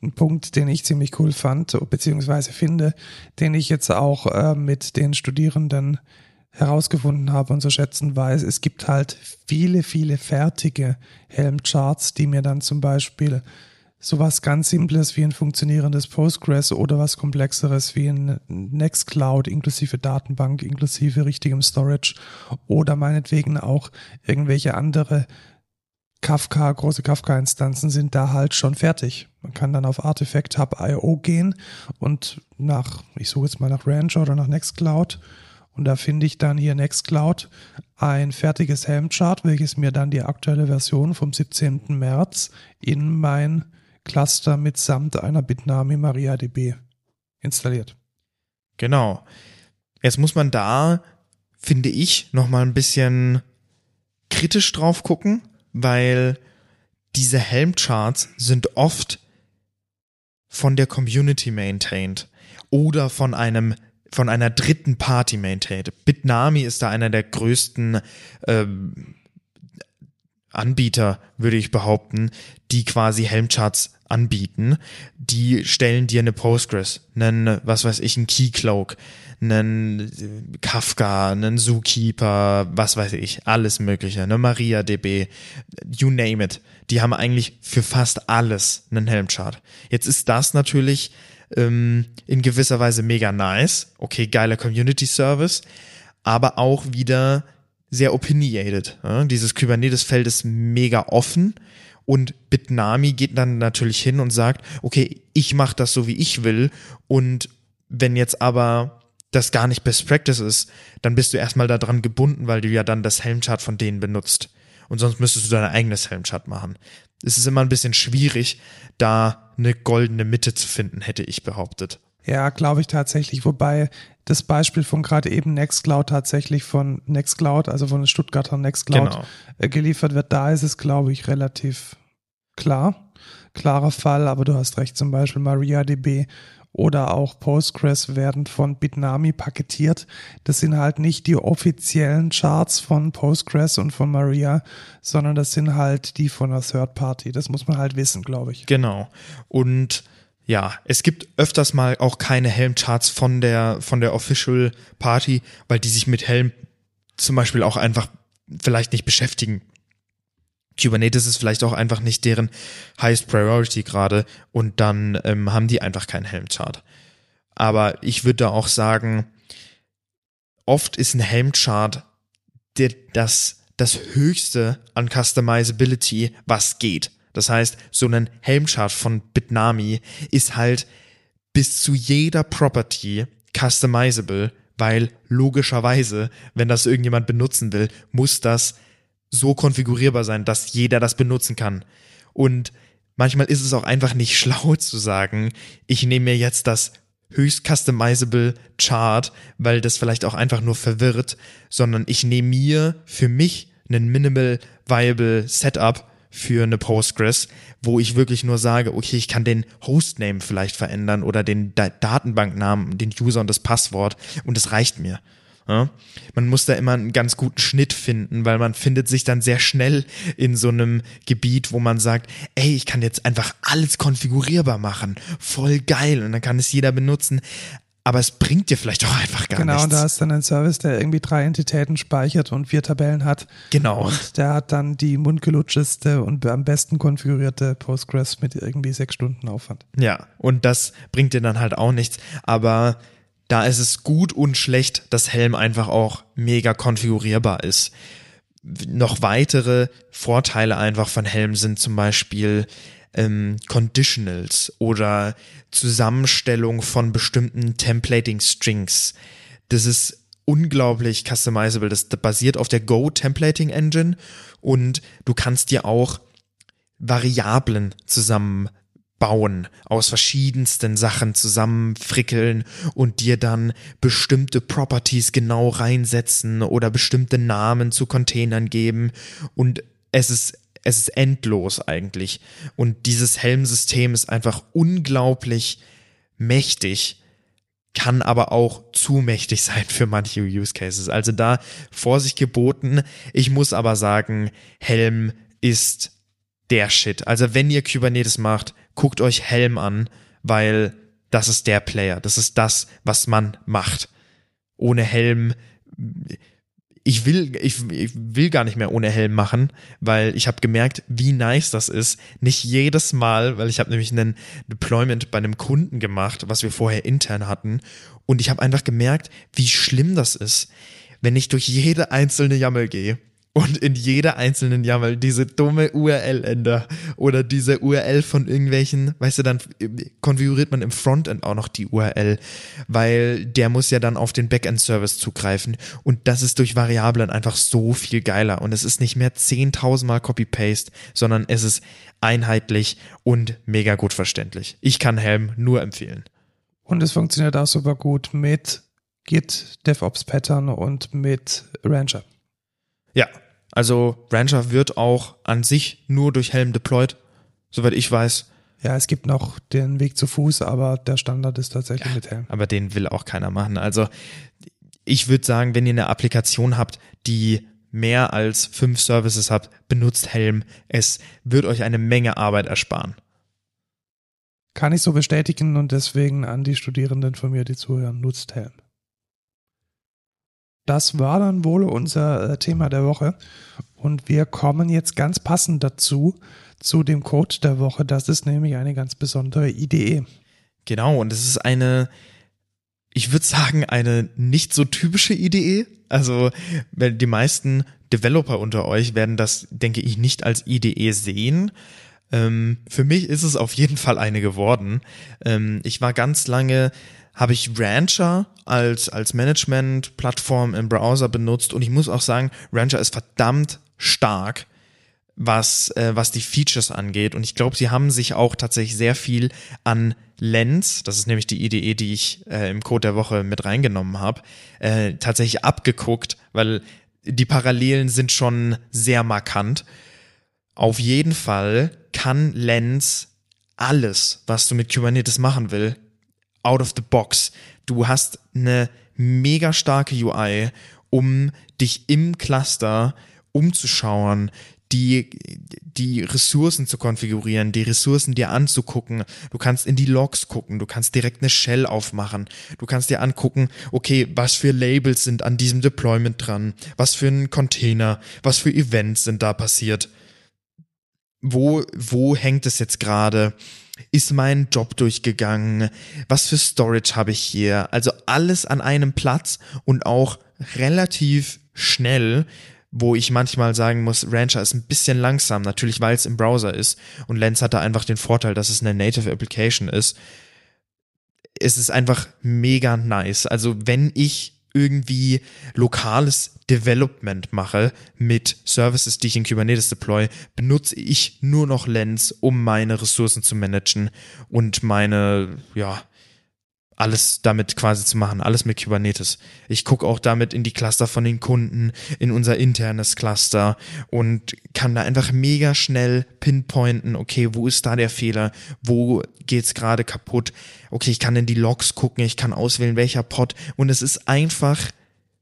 ein Punkt, den ich ziemlich cool fand, beziehungsweise finde, den ich jetzt auch äh, mit den Studierenden herausgefunden habe und zu schätzen weiß, es gibt halt viele, viele fertige Helm-Charts, die mir dann zum Beispiel sowas ganz Simples wie ein funktionierendes Postgres oder was Komplexeres wie ein Nextcloud inklusive Datenbank, inklusive richtigem Storage oder meinetwegen auch irgendwelche andere Kafka, große Kafka-Instanzen sind da halt schon fertig. Man kann dann auf Artifact Hub IO gehen und nach, ich suche jetzt mal nach Ranch oder nach Nextcloud und da finde ich dann hier Nextcloud ein fertiges Helm-Chart, welches mir dann die aktuelle Version vom 17. März in mein Cluster mitsamt einer Bitnami MariaDB installiert. Genau. Jetzt muss man da, finde ich, nochmal ein bisschen kritisch drauf gucken, weil diese Helm-Charts sind oft von der Community maintained oder von einem von einer dritten Party maintained. Bitnami ist da einer der größten ähm, Anbieter, würde ich behaupten, die quasi Helmcharts anbieten. Die stellen dir eine Postgres, einen, was weiß ich, einen Keycloak, einen Kafka, einen Zookeeper, was weiß ich, alles mögliche, eine MariaDB, you name it. Die haben eigentlich für fast alles einen Helmchart. Jetzt ist das natürlich ähm, in gewisser Weise mega nice. Okay, geiler Community Service, aber auch wieder sehr opinionated. Ja? Dieses Kubernetes-Feld ist mega offen und Bitnami geht dann natürlich hin und sagt, okay, ich mache das so, wie ich will und wenn jetzt aber das gar nicht Best Practice ist, dann bist du erstmal daran gebunden, weil du ja dann das Helmchart von denen benutzt. Und sonst müsstest du dein eigenes Helmchart machen. Es ist immer ein bisschen schwierig, da eine goldene Mitte zu finden, hätte ich behauptet. Ja, glaube ich tatsächlich. Wobei das Beispiel von gerade eben Nextcloud tatsächlich von Nextcloud, also von Stuttgarter Nextcloud genau. Äh, geliefert wird, da ist es, glaube ich, relativ klar. Klarer Fall, aber du hast recht, zum Beispiel MariaDB oder auch Postgres werden von Bitnami paketiert. Das sind halt nicht die offiziellen Charts von Postgres und von Maria, sondern das sind halt die von der Third Party. Das muss man halt wissen, glaube ich. Genau. Und ja, es gibt öfters mal auch keine Helm-Charts von der, von der Official Party, weil die sich mit Helm zum Beispiel auch einfach vielleicht nicht beschäftigen. Kubernetes ist vielleicht auch einfach nicht deren Highest Priority gerade und dann ähm, haben die einfach keinen Helm-Chart. Aber ich würde da auch sagen, oft ist ein Helm-Chart das, das höchste an Customizability, was geht. Das heißt, so ein Helmchart von Bitnami ist halt bis zu jeder Property customizable, weil logischerweise, wenn das irgendjemand benutzen will, muss das so konfigurierbar sein, dass jeder das benutzen kann. Und manchmal ist es auch einfach nicht schlau zu sagen, ich nehme mir jetzt das höchst customizable Chart, weil das vielleicht auch einfach nur verwirrt, sondern ich nehme mir für mich einen minimal viable Setup für eine Postgres, wo ich wirklich nur sage, okay, ich kann den Hostname vielleicht verändern oder den Datenbanknamen, den User und das Passwort und es reicht mir. Ja? Man muss da immer einen ganz guten Schnitt finden, weil man findet sich dann sehr schnell in so einem Gebiet, wo man sagt, ey, ich kann jetzt einfach alles konfigurierbar machen. Voll geil. Und dann kann es jeder benutzen aber es bringt dir vielleicht auch einfach gar genau, nichts. Genau, und da ist dann ein Service, der irgendwie drei Entitäten speichert und vier Tabellen hat. Genau. Und der hat dann die mundgelutscheste und am besten konfigurierte Postgres mit irgendwie sechs Stunden Aufwand. Ja, und das bringt dir dann halt auch nichts. Aber da ist es gut und schlecht, dass Helm einfach auch mega konfigurierbar ist. Noch weitere Vorteile einfach von Helm sind zum Beispiel ähm, Conditionals oder Zusammenstellung von bestimmten Templating Strings. Das ist unglaublich customizable. Das basiert auf der Go Templating Engine und du kannst dir auch Variablen zusammen bauen, aus verschiedensten Sachen zusammenfrickeln und dir dann bestimmte Properties genau reinsetzen oder bestimmte Namen zu Containern geben und es ist es ist endlos eigentlich und dieses Helmsystem ist einfach unglaublich mächtig kann aber auch zu mächtig sein für manche Use Cases. Also da Vorsicht geboten. Ich muss aber sagen, Helm ist der Shit. Also wenn ihr Kubernetes macht, guckt euch Helm an, weil das ist der Player. Das ist das, was man macht. Ohne Helm ich will, ich, ich will gar nicht mehr ohne Helm machen, weil ich habe gemerkt, wie nice das ist. Nicht jedes Mal, weil ich habe nämlich einen Deployment bei einem Kunden gemacht, was wir vorher intern hatten. Und ich habe einfach gemerkt, wie schlimm das ist, wenn ich durch jede einzelne Jammel gehe und in jeder einzelnen YAML diese dumme URL ändere oder diese URL von irgendwelchen, weißt du, dann konfiguriert man im Frontend auch noch die URL, weil der muss ja dann auf den Backend-Service zugreifen und das ist durch Variablen einfach so viel geiler und es ist nicht mehr 10.000 Mal Copy-Paste, sondern es ist einheitlich und mega gut verständlich. Ich kann Helm nur empfehlen. Und es funktioniert auch super gut mit Git, DevOps Pattern und mit Rancher. Ja, also Rancher wird auch an sich nur durch Helm deployed, soweit ich weiß. Ja, es gibt noch den Weg zu Fuß, aber der Standard ist tatsächlich ja, mit Helm. Aber den will auch keiner machen. Also ich würde sagen, wenn ihr eine Applikation habt, die mehr als fünf Services habt, benutzt Helm. Es wird euch eine Menge Arbeit ersparen. Kann ich so bestätigen und deswegen an die Studierenden von mir, die zuhören, nutzt Helm. Das war dann wohl unser äh, Thema der Woche. Und wir kommen jetzt ganz passend dazu, zu dem Code der Woche. Das ist nämlich eine ganz besondere Idee. Genau, und es ist eine, ich würde sagen, eine nicht so typische Idee. Also, die meisten Developer unter euch werden das, denke ich, nicht als Idee sehen. Ähm, für mich ist es auf jeden Fall eine geworden. Ähm, ich war ganz lange habe ich Rancher als, als Management-Plattform im Browser benutzt und ich muss auch sagen, Rancher ist verdammt stark, was, äh, was die Features angeht. Und ich glaube, sie haben sich auch tatsächlich sehr viel an Lens, das ist nämlich die Idee, die ich äh, im Code der Woche mit reingenommen habe, äh, tatsächlich abgeguckt, weil die Parallelen sind schon sehr markant. Auf jeden Fall kann Lens alles, was du mit Kubernetes machen will, out of the box. Du hast eine mega starke UI, um dich im Cluster umzuschauen, die, die Ressourcen zu konfigurieren, die Ressourcen dir anzugucken. Du kannst in die Logs gucken, du kannst direkt eine Shell aufmachen. Du kannst dir angucken, okay, was für Labels sind an diesem Deployment dran, was für ein Container, was für Events sind da passiert. Wo, wo hängt es jetzt gerade? ist mein Job durchgegangen, was für Storage habe ich hier, also alles an einem Platz und auch relativ schnell, wo ich manchmal sagen muss, Rancher ist ein bisschen langsam, natürlich weil es im Browser ist und Lens hat da einfach den Vorteil, dass es eine Native Application ist. Es ist einfach mega nice. Also wenn ich irgendwie lokales Development mache mit Services, die ich in Kubernetes deploy, benutze ich nur noch Lens, um meine Ressourcen zu managen und meine, ja, alles damit quasi zu machen, alles mit Kubernetes. Ich gucke auch damit in die Cluster von den Kunden, in unser internes Cluster und kann da einfach mega schnell pinpointen, okay, wo ist da der Fehler, wo geht's gerade kaputt, okay, ich kann in die Logs gucken, ich kann auswählen, welcher Pod und es ist einfach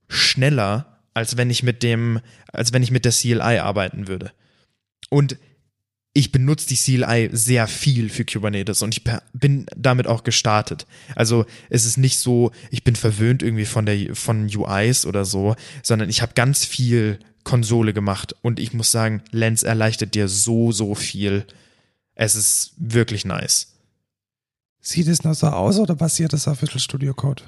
schneller, als wenn ich mit dem, als wenn ich mit der CLI arbeiten würde. Und ich benutze die CLI sehr viel für Kubernetes und ich bin damit auch gestartet. Also es ist nicht so, ich bin verwöhnt irgendwie von der von UIs oder so, sondern ich habe ganz viel Konsole gemacht und ich muss sagen, Lens erleichtert dir so so viel. Es ist wirklich nice. Sieht es noch so aus oder basiert das auf Visual Studio Code?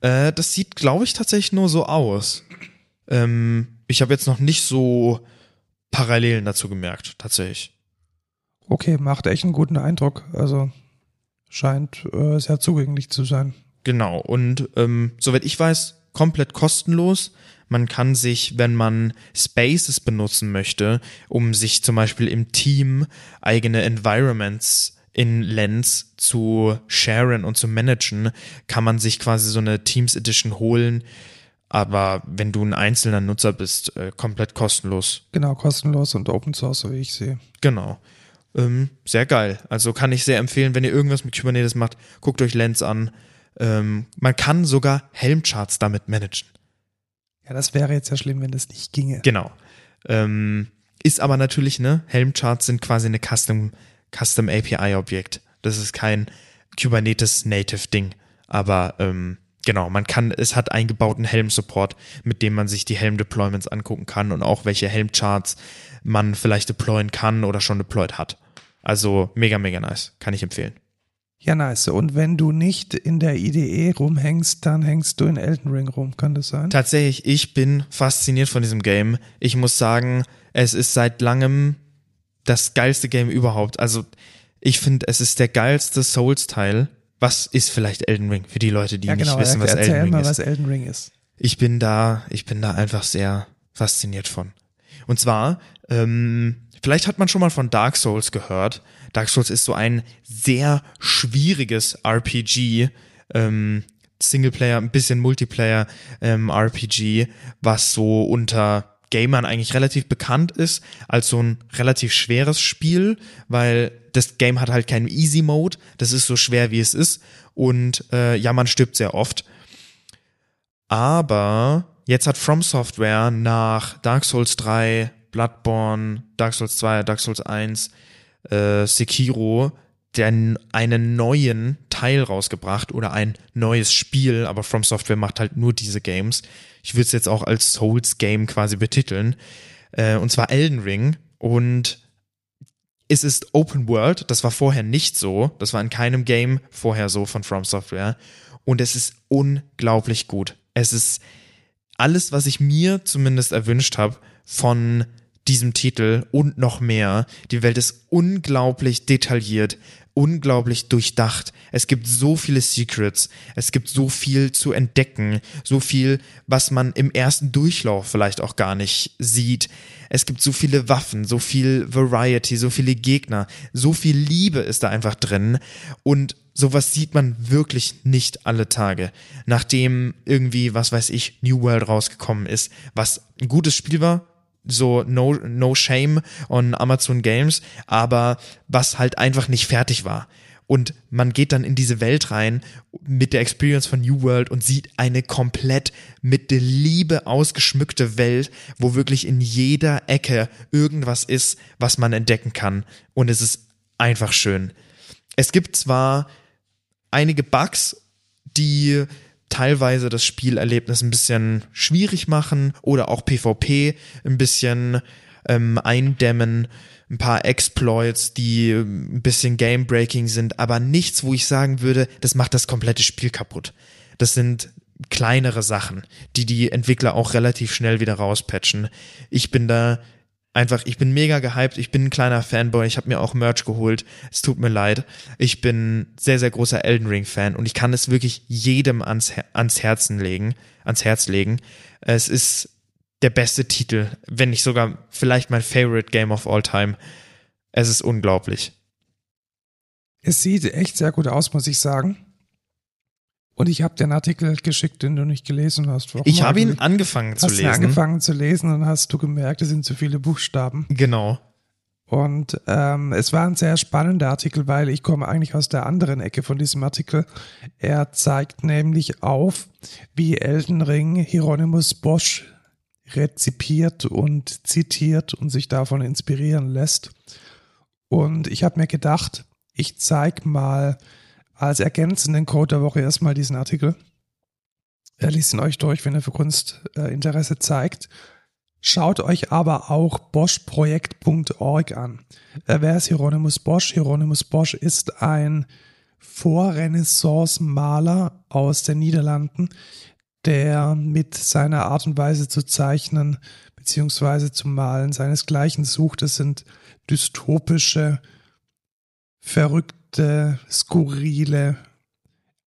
Äh, das sieht, glaube ich, tatsächlich nur so aus. Ähm, ich habe jetzt noch nicht so Parallelen dazu gemerkt, tatsächlich. Okay, macht echt einen guten Eindruck. Also scheint äh, sehr zugänglich zu sein. Genau. Und ähm, soweit ich weiß, komplett kostenlos. Man kann sich, wenn man Spaces benutzen möchte, um sich zum Beispiel im Team eigene Environments in Lens zu sharen und zu managen, kann man sich quasi so eine Teams Edition holen, aber wenn du ein einzelner Nutzer bist, äh, komplett kostenlos. Genau, kostenlos und Open Source, so wie ich sehe. Genau. Ähm, sehr geil. Also kann ich sehr empfehlen, wenn ihr irgendwas mit Kubernetes macht, guckt euch Lens an. Ähm, man kann sogar Helmcharts damit managen. Ja, das wäre jetzt ja schlimm, wenn das nicht ginge. Genau. Ähm, ist aber natürlich, ne, Helmcharts sind quasi eine Custom, Custom API-Objekt. Das ist kein Kubernetes Native Ding. Aber ähm, genau, man kann, es hat eingebauten Helm-Support, mit dem man sich die Helm-Deployments angucken kann und auch welche Helm-Charts man vielleicht deployen kann oder schon deployed hat. Also mega, mega nice. Kann ich empfehlen. Ja, nice. Und wenn du nicht in der IDE rumhängst, dann hängst du in Elden Ring rum, kann das sein? Tatsächlich, ich bin fasziniert von diesem Game. Ich muss sagen, es ist seit langem das geilste Game überhaupt. Also, ich finde, es ist der geilste Souls-Teil. Was ist vielleicht Elden Ring für die Leute, die ja, genau. nicht wissen, was Elden Ring mal, ist? was Elden Ring ist. Ich bin da, ich bin da einfach sehr fasziniert von. Und zwar, ähm, vielleicht hat man schon mal von Dark Souls gehört. Dark Souls ist so ein sehr schwieriges RPG, ähm, Singleplayer, ein bisschen Multiplayer ähm, RPG, was so unter Gamern eigentlich relativ bekannt ist als so ein relativ schweres Spiel, weil das Game hat halt keinen Easy Mode. Das ist so schwer wie es ist und äh, ja, man stirbt sehr oft. Aber jetzt hat From Software nach Dark Souls 3, Bloodborne, Dark Souls 2, Dark Souls 1, äh, Sekiro den, einen neuen Teil rausgebracht oder ein neues Spiel, aber From Software macht halt nur diese Games. Ich würde es jetzt auch als Souls-Game quasi betiteln. Äh, und zwar Elden Ring. Und es ist Open World. Das war vorher nicht so. Das war in keinem Game vorher so von From Software. Und es ist unglaublich gut. Es ist alles, was ich mir zumindest erwünscht habe von diesem Titel und noch mehr. Die Welt ist unglaublich detailliert, unglaublich durchdacht. Es gibt so viele Secrets, es gibt so viel zu entdecken, so viel, was man im ersten Durchlauf vielleicht auch gar nicht sieht. Es gibt so viele Waffen, so viel Variety, so viele Gegner, so viel Liebe ist da einfach drin und sowas sieht man wirklich nicht alle Tage. Nachdem irgendwie, was weiß ich, New World rausgekommen ist, was ein gutes Spiel war, so no, no shame on Amazon Games, aber was halt einfach nicht fertig war. Und man geht dann in diese Welt rein mit der Experience von New World und sieht eine komplett mit der Liebe ausgeschmückte Welt, wo wirklich in jeder Ecke irgendwas ist, was man entdecken kann. Und es ist einfach schön. Es gibt zwar einige Bugs, die teilweise das Spielerlebnis ein bisschen schwierig machen oder auch PvP ein bisschen ähm, eindämmen, ein paar Exploits, die ein bisschen Game-Breaking sind, aber nichts, wo ich sagen würde, das macht das komplette Spiel kaputt. Das sind kleinere Sachen, die die Entwickler auch relativ schnell wieder rauspatchen. Ich bin da einfach, ich bin mega gehypt, ich bin ein kleiner Fanboy, ich habe mir auch Merch geholt, es tut mir leid. Ich bin sehr, sehr großer Elden Ring Fan und ich kann es wirklich jedem ans, ans Herzen legen, ans Herz legen. Es ist der beste Titel, wenn nicht sogar vielleicht mein Favorite Game of all time. Es ist unglaublich. Es sieht echt sehr gut aus, muss ich sagen. Und ich habe den Artikel geschickt, den du nicht gelesen hast. Warum ich habe ihn angefangen zu lesen. Hast angefangen zu lesen und hast du gemerkt, es sind zu viele Buchstaben. Genau. Und ähm, es war ein sehr spannender Artikel, weil ich komme eigentlich aus der anderen Ecke von diesem Artikel. Er zeigt nämlich auf, wie Elden Ring Hieronymus Bosch rezipiert und zitiert und sich davon inspirieren lässt. Und ich habe mir gedacht, ich zeig mal als ergänzenden Code der Woche erstmal diesen Artikel. Er liest ihn euch durch, wenn er für Kunst äh, Interesse zeigt. Schaut euch aber auch boschprojekt.org an. Äh, wer ist Hieronymus Bosch? Hieronymus Bosch ist ein Vorrenaissance-Maler aus den Niederlanden, der mit seiner Art und Weise zu zeichnen beziehungsweise zu malen seinesgleichen sucht. Es sind dystopische, verrückte, skurrile,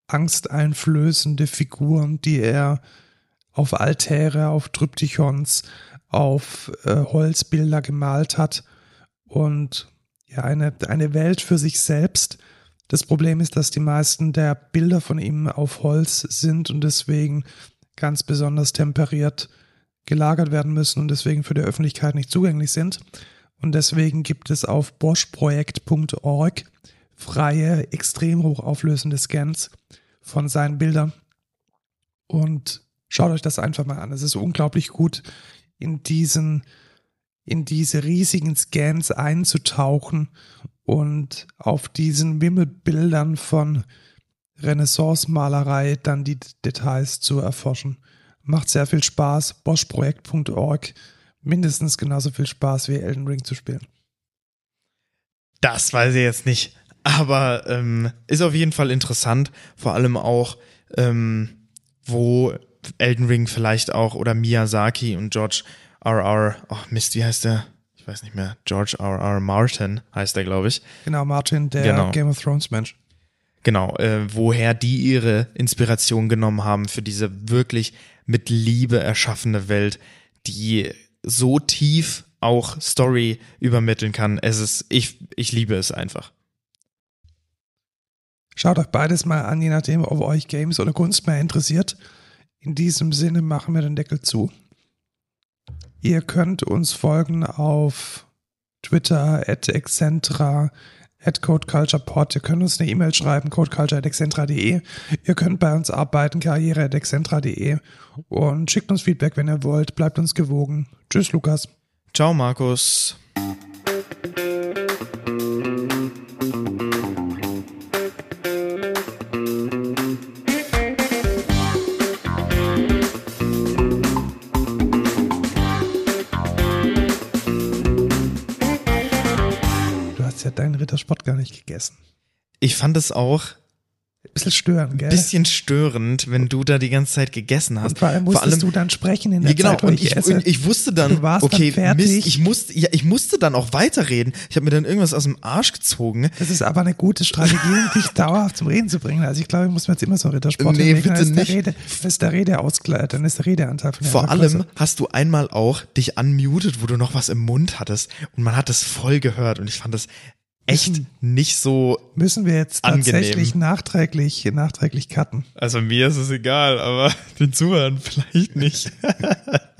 angsteinflößende Figuren, die er auf Altäre, auf Tryptychons, auf äh, Holzbilder gemalt hat und ja, eine, eine Welt für sich selbst. Das Problem ist, dass die meisten der Bilder von ihm auf Holz sind und deswegen ganz besonders temperiert gelagert werden müssen und deswegen für die Öffentlichkeit nicht zugänglich sind. Und deswegen gibt es auf boschprojekt.org freie, extrem hochauflösende Scans von seinen Bildern. Und schaut euch das einfach mal an. Es ist unglaublich gut, in diesen, in diese riesigen Scans einzutauchen und auf diesen Wimmelbildern von Renaissance-Malerei dann die Details zu erforschen. Macht sehr viel Spaß. Boschprojekt.org. Mindestens genauso viel Spaß wie Elden Ring zu spielen. Das weiß ich jetzt nicht. Aber ähm, ist auf jeden Fall interessant. Vor allem auch, ähm, wo Elden Ring vielleicht auch oder Miyazaki und George R.R. Oh Mist, wie heißt der? Ich weiß nicht mehr. George R.R. Martin heißt der, glaube ich. Genau, Martin, der Genau. Game of Thrones Mensch. Genau, äh, woher die ihre Inspiration genommen haben für diese wirklich mit Liebe erschaffene Welt, die so tief auch Story übermitteln kann. Es ist, ich, ich liebe es einfach. Schaut euch beides mal an, je nachdem, ob euch Games oder Kunst mehr interessiert. In diesem Sinne machen wir den Deckel zu. Ihr könnt uns folgen auf Twitter, at excentra, at codeculturepod. Ihr könnt uns eine E-Mail schreiben, codeculture.excentra.de. Ihr könnt bei uns arbeiten, karriere.excentra.de und schickt uns Feedback, wenn ihr wollt. Bleibt uns gewogen. Tschüss, Lukas. Ciao, Markus. Ja deinen Rittersport gar nicht gegessen. Ich fand es auch Bisschen stören, gell? ein bisschen störend, wenn du da die ganze Zeit gegessen hast. Und vor allem musstest du dann sprechen in der Ja, genau, Zeit, wo und ich, ich, esse. und ich wusste dann, Du warst okay, dann fertig. Mist, ich musste, ja, ich musste dann auch weiterreden. Ich habe mir dann irgendwas aus dem Arsch gezogen. das ist aber eine gute Strategie, um dich dauerhaft zum Reden zu bringen. Also ich glaube, ich muss mir jetzt immer so einen Rittersport Nee, hinlegen, dann bitte ist der nicht. Rede, dann ist der Redeausgleich, dann ist der Redeanteil von der Vor allem hast du einmal auch dich unmuted, wo du noch was im Mund hattest und man hat es voll gehört und ich fand das echt nicht so, müssen wir jetzt angenehm. tatsächlich nachträglich, nachträglich cutten. also mir ist es egal, aber den Zuhörern vielleicht nicht.